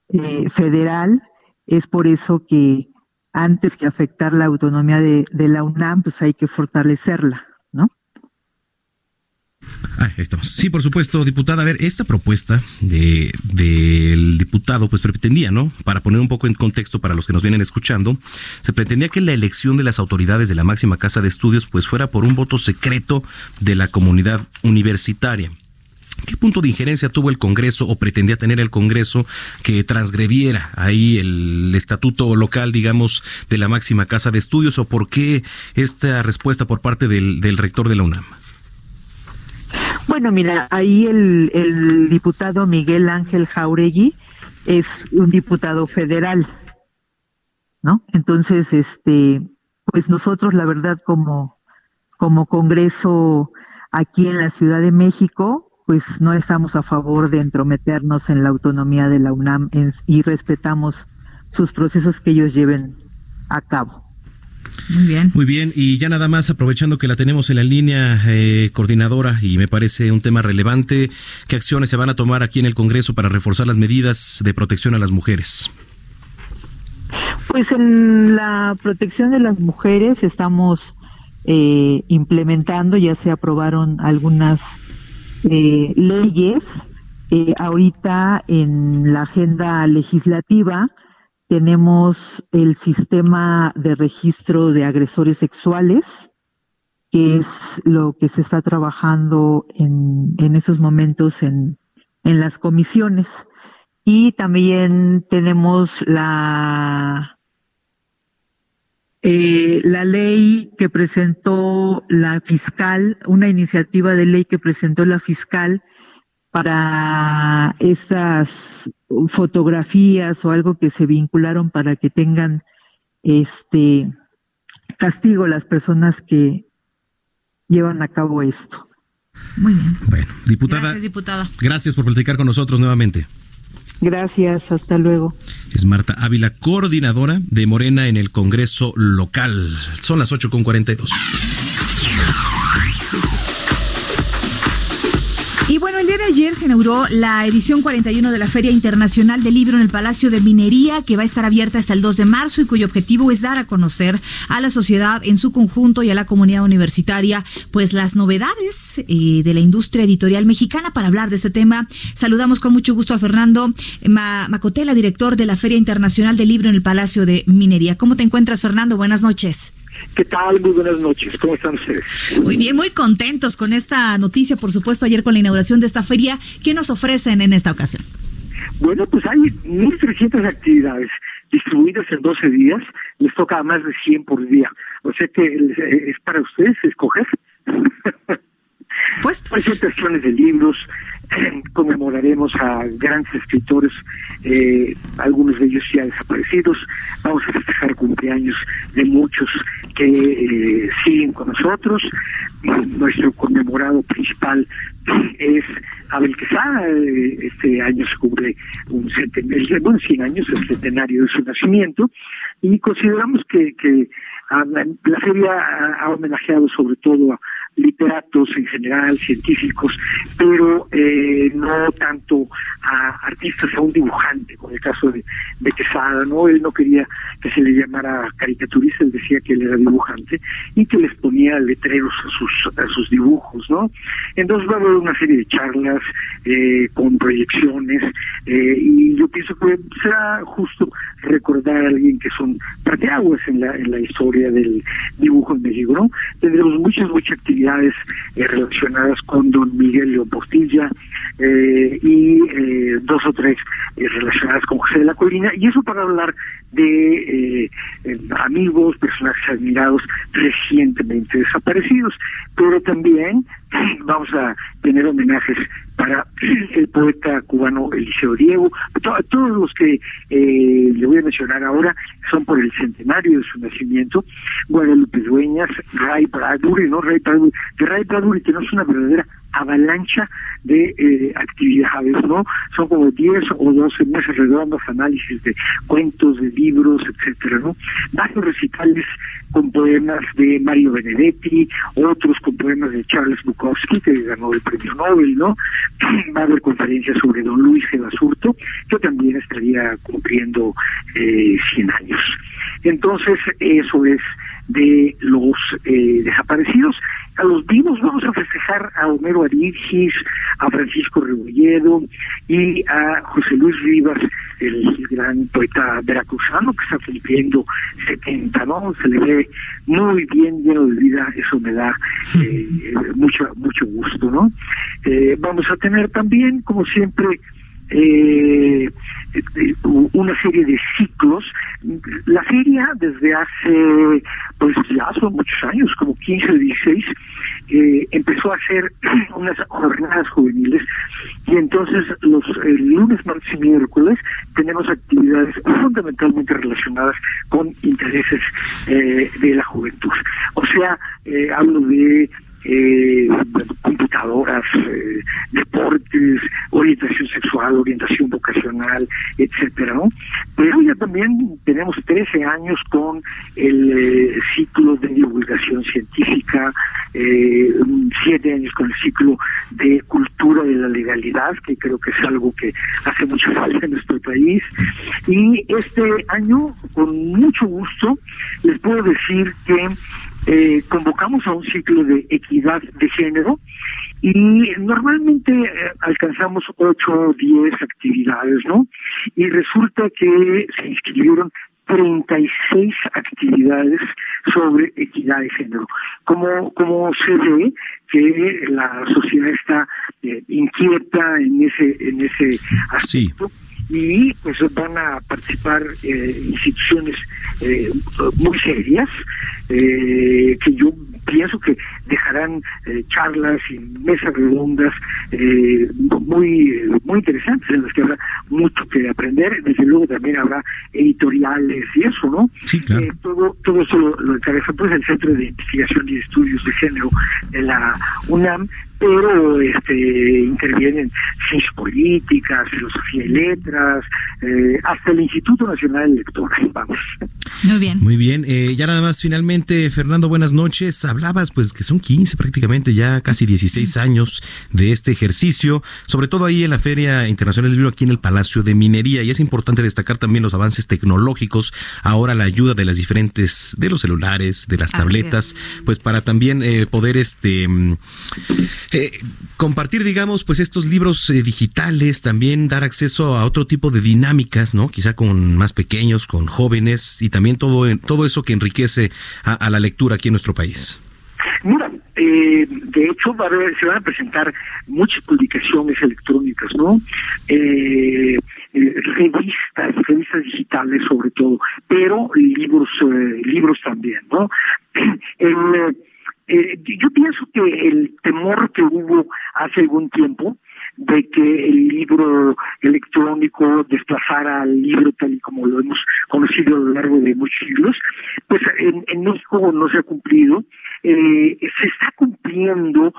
S13: eh, Federal. Es por eso que antes que afectar la autonomía de, de la UNAM, pues hay que fortalecerla.
S2: Ah, estamos. Sí, por supuesto, diputada. A ver, esta propuesta de, del diputado, pues pretendía, ¿no? Para poner un poco en contexto para los que nos vienen escuchando, se pretendía que la elección de las autoridades de la máxima casa de estudios, pues fuera por un voto secreto de la comunidad universitaria. ¿Qué punto de injerencia tuvo el Congreso o pretendía tener el Congreso que transgrediera ahí el estatuto local, digamos, de la máxima casa de estudios? ¿O por qué esta respuesta por parte del, del rector de la UNAM?
S13: Bueno, mira, ahí el, el diputado Miguel Ángel Jauregui es un diputado federal, ¿no? Entonces, este, pues nosotros, la verdad, como, como Congreso aquí en la Ciudad de México, pues no estamos a favor de entrometernos en la autonomía de la UNAM en- y respetamos sus procesos que ellos lleven a cabo.
S1: Muy bien.
S2: Muy bien, y ya nada más aprovechando que la tenemos en la línea eh, coordinadora y me parece un tema relevante, ¿qué acciones se van a tomar aquí en el Congreso para reforzar las medidas de protección a las mujeres?
S13: Pues en la protección de las mujeres estamos eh, implementando, ya se aprobaron algunas eh, leyes. Eh, ahorita en la agenda legislativa tenemos el sistema de registro de agresores sexuales, que es lo que se está trabajando en, en esos momentos en, en las comisiones. Y también tenemos la, eh, la ley que presentó la fiscal, una iniciativa de ley que presentó la fiscal para estas fotografías o algo que se vincularon para que tengan este castigo las personas que llevan a cabo esto.
S1: Muy bien.
S2: Bueno, diputada,
S1: Gracias, diputada.
S2: gracias por platicar con nosotros nuevamente.
S13: Gracias, hasta luego.
S2: Es Marta Ávila, coordinadora de Morena en el Congreso local. Son las 8.42.
S1: día ayer se inauguró la edición 41 de la Feria Internacional del Libro en el Palacio de Minería, que va a estar abierta hasta el 2 de marzo y cuyo objetivo es dar a conocer a la sociedad en su conjunto y a la comunidad universitaria, pues las novedades eh, de la industria editorial mexicana. Para hablar de este tema, saludamos con mucho gusto a Fernando Ma- Macotela, director de la Feria Internacional del Libro en el Palacio de Minería. ¿Cómo te encuentras, Fernando? Buenas noches.
S14: ¿Qué tal? Muy buenas noches. ¿Cómo están ustedes?
S1: Muy bien, muy contentos con esta noticia, por supuesto, ayer con la inauguración de esta feria. ¿Qué nos ofrecen en esta ocasión?
S14: Bueno, pues hay 1.300 actividades distribuidas en 12 días. Les toca más de 100 por día. O sea que eh, es para ustedes escoger.
S1: Pues.
S14: Presentaciones de libros, conmemoraremos a grandes escritores, eh, algunos de ellos ya desaparecidos. Vamos a festejar cumpleaños de muchos que eh, siguen con nosotros. Nuestro conmemorado principal es Abel Quesada. eh, Este año se cumple un centenario, bueno, 100 años, el centenario de su nacimiento. Y consideramos que, que la feria ha homenajeado sobre todo a literatos en general, científicos, pero eh, no tanto a artistas, a un dibujante, con el caso de, de Quesada, ¿no? Él no quería que se le llamara caricaturista, él decía que él era dibujante y que les ponía letreros a sus, a sus dibujos, ¿no? Entonces va a haber una serie de charlas eh, con proyecciones eh, y yo pienso que será justo recordar a alguien que son parteaguas en la, en la historia del dibujo en México, ¿no? Tendremos muchas, muchas actividades eh, relacionadas con don Miguel León Postilla eh, y eh, dos o tres eh, relacionadas con José de la Colina, y eso para hablar de eh, eh, amigos, personajes admirados recientemente desaparecidos, pero también vamos a tener homenajes para el poeta cubano Eliseo Diego, to- todos los que eh, le voy a mencionar ahora son por el centenario de su nacimiento, Guadalupe Dueñas, Ray Bradbury, ¿no? Ray Bradbury, de Ray Bradbury tenemos una verdadera avalancha de eh, actividades, ¿no? Son como 10 o 12 meses redondos, análisis de cuentos, de libros, etcétera, ¿no? Varios recitales con poemas de Mario Benedetti, otros con poemas de Charles Bukowski, que ganó el premio Nobel, ¿no? Va a haber conferencias sobre don Luis G. Basurto, que también estaría cumpliendo eh, 100 años. Entonces, eso es de los eh, desaparecidos. A los vivos vamos a festejar a Homero Arigis, a Francisco Rebolledo y a José Luis Rivas, el gran poeta veracruzano que está cumpliendo 70, ¿no? Se le ve muy bien, lleno de vida, eso me da eh, mucho, mucho gusto, ¿no? Eh, vamos a tener también, como siempre, eh, eh, una serie de ciclos. La feria desde hace, pues ya son muchos años, como 15 o 16, eh, empezó a hacer unas jornadas juveniles y entonces los eh, lunes, martes y miércoles tenemos actividades fundamentalmente relacionadas con intereses eh, de la juventud. O sea, eh, hablo de eh, computadoras, eh, deportes, orientación sexual, orientación vocacional, etcétera. Pero ya también tenemos 13 años con el eh, ciclo de divulgación científica, eh, siete años con el ciclo de cultura de la legalidad, que creo que es algo que hace mucha falta en nuestro país. Y este año, con mucho gusto, les puedo decir que eh, convocamos a un ciclo de equidad de género y normalmente eh, alcanzamos ocho o diez actividades, ¿no? Y resulta que se inscribieron 36 actividades sobre equidad de género. Como, como se ve que la sociedad está eh, inquieta en ese, en ese aspecto y pues van a participar eh, instituciones eh, muy serias eh, que yo pienso que dejarán eh, charlas y mesas redondas eh, muy muy interesantes en las que habrá mucho que aprender desde luego también habrá editoriales y eso no
S2: Sí, claro.
S14: Eh, todo todo eso lo, lo encabeza pues el centro de investigación y estudios de género de la UNAM pero este, intervienen ciencias políticas, filosofía y letras, eh, hasta el Instituto Nacional Electoral, vamos.
S1: Muy bien.
S2: Muy bien, eh, ya nada más finalmente, Fernando, buenas noches. Hablabas pues que son 15 prácticamente, ya casi 16 años de este ejercicio, sobre todo ahí en la Feria Internacional del Libro, aquí en el Palacio de Minería, y es importante destacar también los avances tecnológicos, ahora la ayuda de las diferentes, de los celulares, de las
S1: Así
S2: tabletas, pues para también eh, poder este mm, eh, compartir, digamos, pues estos libros eh, digitales, también dar acceso a otro tipo de dinámicas, ¿no? Quizá con más pequeños, con jóvenes y también todo, todo eso que enriquece a, la lectura aquí en nuestro país.
S14: Mira, eh, de hecho va a se van a presentar muchas publicaciones electrónicas, ¿no? Eh, eh, revistas, revistas digitales sobre todo, pero libros, eh, libros también, ¿no? El, eh, yo pienso que el temor que hubo hace algún tiempo de que el libro electrónico desplazara al libro tal y como lo hemos conocido a lo largo de muchos siglos, pues en, en México no se ha cumplido. Eh, se está cumpliendo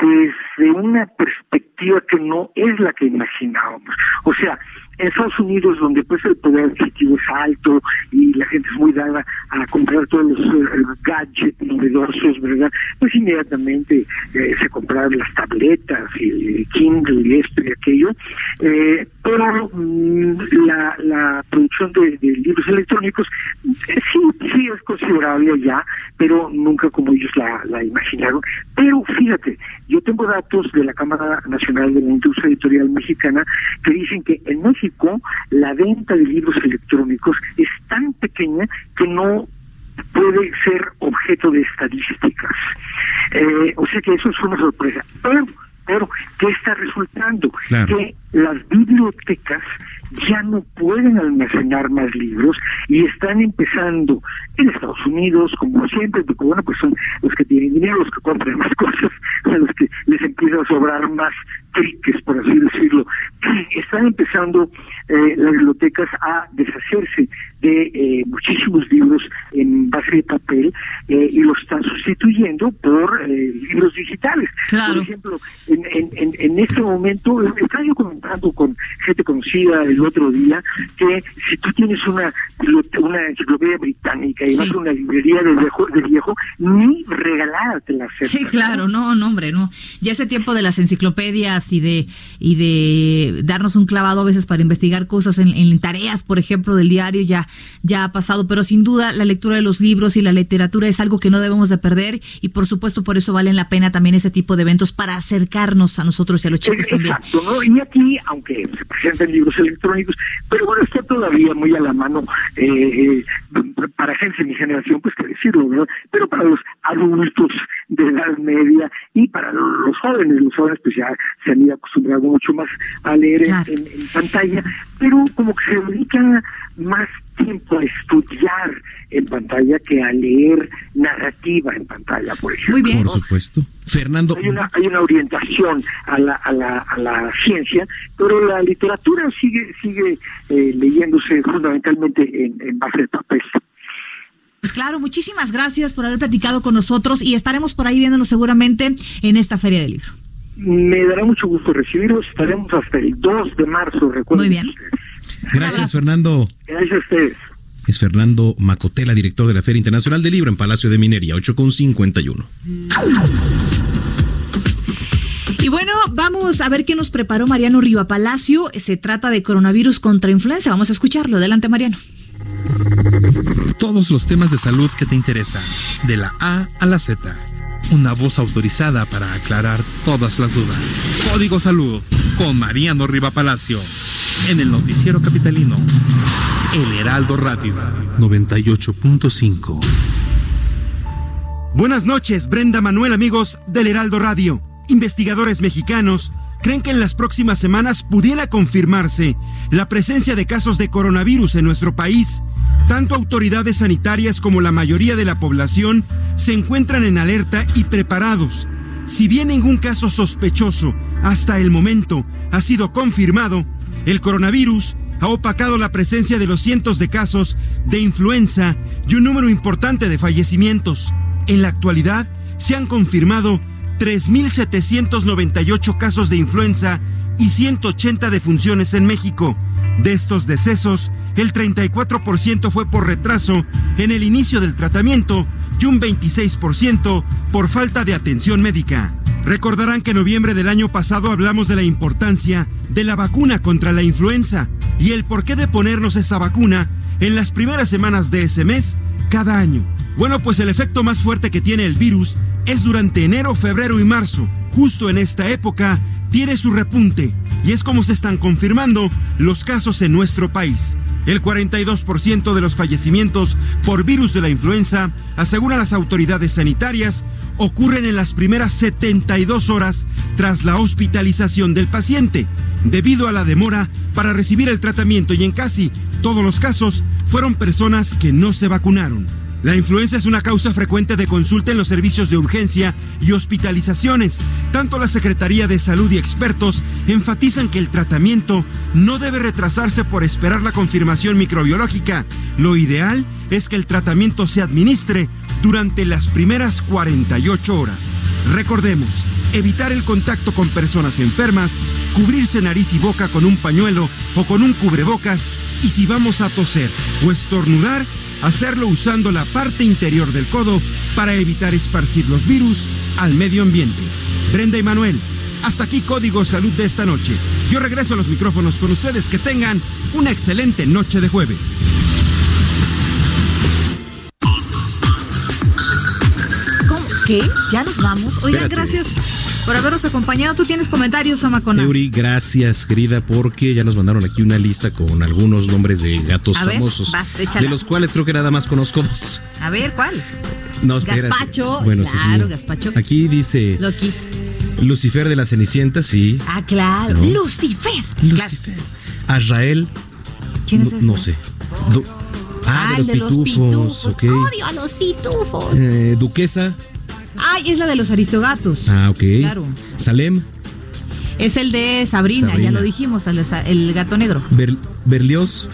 S14: desde una perspectiva que no es la que imaginábamos. O sea, en Estados Unidos, donde pues el poder adquisitivo es alto y la gente es muy dada a comprar todos los eh, gadgets novedosos, ¿verdad? Pues inmediatamente eh, se compraron las tabletas y Kindle y esto y aquello. Eh, pero mm, la, producción de, de libros electrónicos eh, sí, sí es considerable ya, pero nunca como ellos la, la imaginaron. Pero fíjate, yo tengo datos de la Cámara Nacional de la Industria Editorial Mexicana que dicen que en México la venta de libros electrónicos es tan pequeña que no puede ser objeto de estadísticas. Eh, o sea que eso es una sorpresa. Pero, pero ¿qué está resultando?
S2: Claro.
S14: Que las bibliotecas ya no pueden almacenar más libros y están empezando en Estados Unidos, como siempre, porque bueno, pues son los que tienen dinero, los que compran más cosas, a los que les empieza a sobrar más triques, por así decirlo. Están empezando eh, las bibliotecas a deshacerse de eh, muchísimos libros en base de papel eh, y los están sustituyendo por eh, libros digitales.
S1: Claro.
S14: Por ejemplo, en, en, en, en este momento, estaba yo comentando con gente conocida el otro día que si tú tienes una una enciclopedia británica y
S1: Sí.
S14: vas a una librería de viejo, de viejo ni regalada te la aceptan.
S1: Sí, claro, no, no, hombre, no. Ya ese tiempo de las enciclopedias y de y de darnos un clavado a veces para investigar cosas en, en tareas, por ejemplo, del diario ya ya ha pasado, pero sin duda la lectura de los libros y la literatura es algo que no debemos de perder y por supuesto por eso valen la pena también ese tipo de eventos para acercarnos a nosotros y a los chicos también.
S14: Exacto, ¿no? Y aquí, aunque se presentan libros electrónicos, pero bueno, está todavía muy a la mano eh, eh, para gente de mi generación, pues que decirlo, ¿verdad? Pero para los adultos de edad media y para los jóvenes, los jóvenes pues ya se han ido acostumbrado mucho más a leer en-
S1: Claro.
S14: en, en pantalla, pero como que se dedican más tiempo a estudiar en pantalla que a leer narrativa en pantalla, por ejemplo.
S1: Muy bien.
S2: Por supuesto. Fernando,
S14: Hay una, hay una orientación a la, a, la, a la ciencia, pero la literatura sigue sigue eh, leyéndose fundamentalmente en, en base de papel.
S1: Pues claro, muchísimas gracias por haber platicado con nosotros y estaremos por ahí viéndonos seguramente en esta feria del libro.
S14: Me dará mucho gusto recibirlos. Estaremos hasta el 2 de marzo, recuerden.
S1: Muy bien.
S14: ustedes.
S2: gracias Fernando.
S14: Gracias a ustedes.
S2: Es Fernando Macotela, director de la Feria Internacional del Libro en Palacio de Minería, 8.51.
S1: Y bueno, vamos a ver qué nos preparó Mariano Riva Palacio. Se trata de coronavirus contra influenza. Vamos a escucharlo. Adelante, Mariano.
S11: Todos los temas de salud que te interesan, de la A a la Z. Una voz autorizada para aclarar todas las dudas. Código Salud con Mariano Riva Palacio. En el noticiero capitalino. El Heraldo Radio 98.5.
S15: Buenas noches, Brenda Manuel, amigos del Heraldo Radio. Investigadores mexicanos creen que en las próximas semanas pudiera confirmarse la presencia de casos de coronavirus en nuestro país. Tanto autoridades sanitarias como la mayoría de la población se encuentran en alerta y preparados. Si bien ningún caso sospechoso hasta el momento ha sido confirmado, el coronavirus ha opacado la presencia de los cientos de casos de influenza y un número importante de fallecimientos. En la actualidad se han confirmado 3.798 casos de influenza y 180 defunciones en México. De estos decesos, el 34% fue por retraso en el inicio del tratamiento y un 26% por falta de atención médica. Recordarán que en noviembre del año pasado hablamos de la importancia de la vacuna contra la influenza y el porqué de ponernos esa vacuna en las primeras semanas de ese mes cada año. Bueno, pues el efecto más fuerte que tiene el virus es durante enero, febrero y marzo. Justo en esta época tiene su repunte y es como se están confirmando los casos en nuestro país. El 42% de los fallecimientos por virus de la influenza, aseguran las autoridades sanitarias, ocurren en las primeras 72 horas tras la hospitalización del paciente, debido a la demora para recibir el tratamiento y en casi todos los casos fueron personas que no se vacunaron. La influenza es una causa frecuente de consulta en los servicios de urgencia y hospitalizaciones. Tanto la Secretaría de Salud y expertos enfatizan que el tratamiento no debe retrasarse por esperar la confirmación microbiológica. Lo ideal es que el tratamiento se administre durante las primeras 48 horas. Recordemos, evitar el contacto con personas enfermas, cubrirse nariz y boca con un pañuelo o con un cubrebocas y si vamos a toser o estornudar, hacerlo usando la parte interior del codo para evitar esparcir los virus al medio ambiente. Brenda y Manuel, hasta aquí Código Salud de esta noche. Yo regreso a los micrófonos con ustedes. Que tengan una excelente noche de jueves.
S1: ¿Cómo? ¿Qué? ¿Ya nos vamos? Oigan, gracias por habernos acompañado. ¿Tú tienes comentarios, Amacona?
S2: Euri, gracias, querida, porque ya nos mandaron aquí una lista con algunos nombres de gatos
S1: A ver,
S2: famosos.
S1: vas,
S2: de los cuales creo que nada más conozco dos.
S1: A ver, ¿cuál?
S2: No.
S1: Gazpacho.
S2: Bueno, sí,
S1: claro,
S2: sí.
S1: Gazpacho.
S2: Aquí dice
S1: Loki.
S2: Lucifer de la Cenicienta, sí.
S1: Ah, claro.
S2: ¿No?
S1: Lucifer.
S2: Lucifer. Azrael.
S1: ¿Quién es
S2: no, no sé. Du- ah, de los
S1: de los
S2: pitufos,
S1: pitufos. Odio a los pitufos.
S2: Eh, Duquesa.
S1: Ay, es la de los aristogatos.
S2: Ah, ok.
S1: Claro.
S2: Salem.
S1: Es el de Sabrina,
S2: Sabrina.
S1: ya lo dijimos, el, gato negro.
S2: Ber- Berlioz.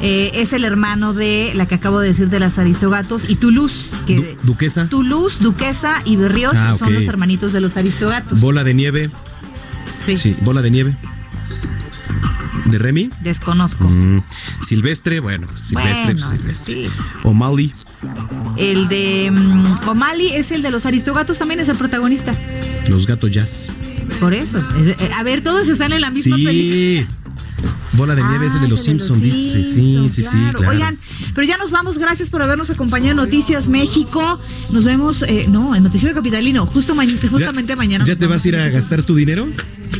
S1: Eh, es el hermano de la que acabo de decir de las aristogatos. Y Toulouse, que
S2: Du- Duquesa.
S1: Toulouse, Duquesa y Berrios
S2: Ah,
S1: son los hermanitos de los aristogatos.
S2: Bola de nieve.
S1: Sí.
S2: Sí, bola de nieve. ¿De Remy?
S1: Desconozco.
S2: Mm, Silvestre, bueno, Silvestre,
S1: Bueno,
S2: pues, Silvestre.
S1: sí.
S2: O'Malley.
S1: El de mm, O'Malley es el de los aristogatos, también es el protagonista.
S2: Los gatos jazz.
S1: Por eso. Eh, A ver, todos están en la misma película.
S2: Bola de nieve es el de los
S1: Ah, es
S2: Simpsons, dice. Sí, sí, sí, claro.
S1: Oigan, pero ya nos vamos. Gracias por habernos acompañado en Noticias México. Nos vemos, eh, no, en Noticiero Capitalino, justo ma- justamente mañana.
S2: ¿Ya te vas a ir a gastar tu dinero?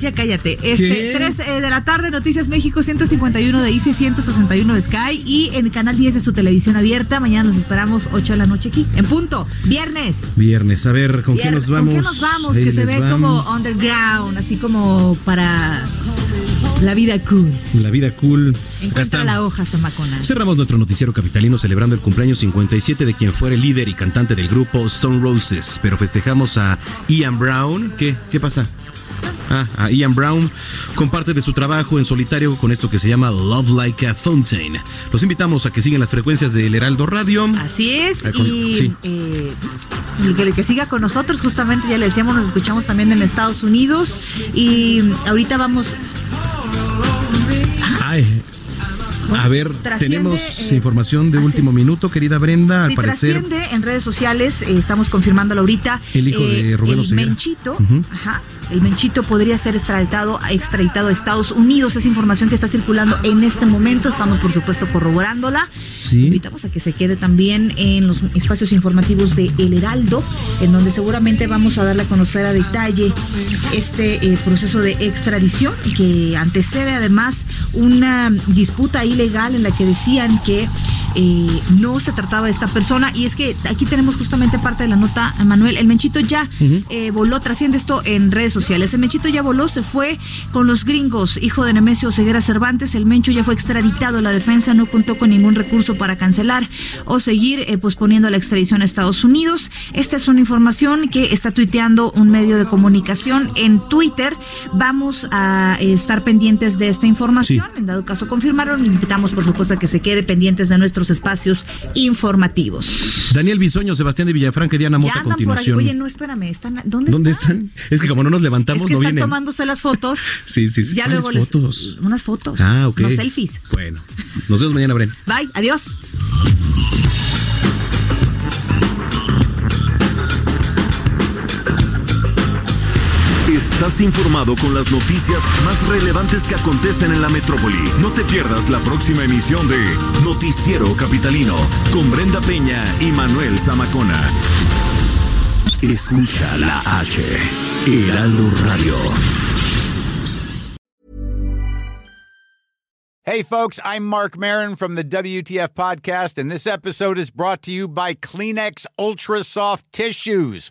S1: Ya cállate. Este,
S2: ¿Qué?
S1: 3 eh, de la tarde, Noticias México, 151 de Easy, 161 de Sky y en canal 10 de su televisión abierta. Mañana nos esperamos 8 de la noche aquí, en punto. Viernes.
S2: Viernes, a ver, ¿con qué nos vamos?
S1: ¿Con qué nos vamos?
S2: Ahí
S1: que se ve como underground, así como para la vida cool.
S2: La vida cool.
S1: Encuentra la hoja, Samacona.
S2: Cerramos nuestro noticiero capitalino celebrando el cumpleaños 57 de quien fuera el líder y cantante del grupo Stone Roses, pero festejamos a Ian Brown. ¿Qué? ¿Qué pasa? Ah, a Ian Brown con parte de su trabajo en solitario con esto que se llama Love Like a Fountain. Los invitamos a que sigan las frecuencias del Heraldo Radio.
S1: Así es,
S2: Ah, con-
S1: y
S2: sí.
S1: eh, el que, el que siga con nosotros, justamente ya le decíamos, nos escuchamos también en Estados Unidos y ahorita vamos
S2: Ay. A ver,
S1: trasciende,
S2: tenemos
S1: eh,
S2: información de último minuto, querida Brenda. Al
S1: Sí,
S2: parecer,
S1: en redes sociales, eh, estamos confirmándolo ahorita.
S2: El hijo de Rubén
S1: El. Menchito, ajá, el Menchito podría ser extraditado, extraditado a Estados Unidos. Es información que está circulando en este momento. Estamos, por supuesto, corroborándola.
S2: Sí.
S1: Invitamos a que se quede también en los espacios informativos de El Heraldo, en donde seguramente vamos a darle a conocer a detalle este eh, proceso de extradición que antecede además una disputa ilegal en la que decían que eh, no se trataba de esta persona y es que aquí tenemos justamente parte de la nota, Manuel, el Menchito ya eh, voló, trasciende esto en redes sociales, el Menchito ya voló, se fue con los gringos, hijo de Nemesio Ceguera Cervantes, el Mencho ya fue extraditado, la defensa no contó con ningún recurso para cancelar o seguir eh, posponiendo la extradición a Estados Unidos. Esta es una información que está tuiteando un medio de comunicación en Twitter. Vamos a estar pendientes de esta información. En dado caso confirmaron, invitamos por supuesto a que se quede pendientes de nuestros espacios informativos.
S2: Daniel Bisoño, Sebastián de Villafranca y Diana
S1: Ya
S2: Mota a
S1: andan por
S2: continuación.
S1: Oye, no, espérame, están, ¿dónde,
S2: ¿Dónde
S1: están?
S2: están? Es que como no nos levantamos,
S1: Es que
S2: no
S1: están
S2: vienen.
S1: tomándose las fotos.
S2: Sí, sí, sí.
S1: Ya
S2: ¿Cuáles
S1: luego les-
S2: fotos?
S1: unas fotos.
S2: Ah, ok.
S1: Unos selfies.
S2: Bueno, nos vemos mañana, Bren.
S1: Bye, adiós.
S12: Estás informado con las noticias más relevantes que acontecen en la metrópoli. No te pierdas la próxima emisión de Noticiero Capitalino con Brenda Peña y Manuel Zamacona. Escucha la H, Heraldo Radio.
S16: Hey, folks, I'm Mark Marin from the WTF Podcast, and this episode is brought to you by Kleenex Ultra Soft Tissues,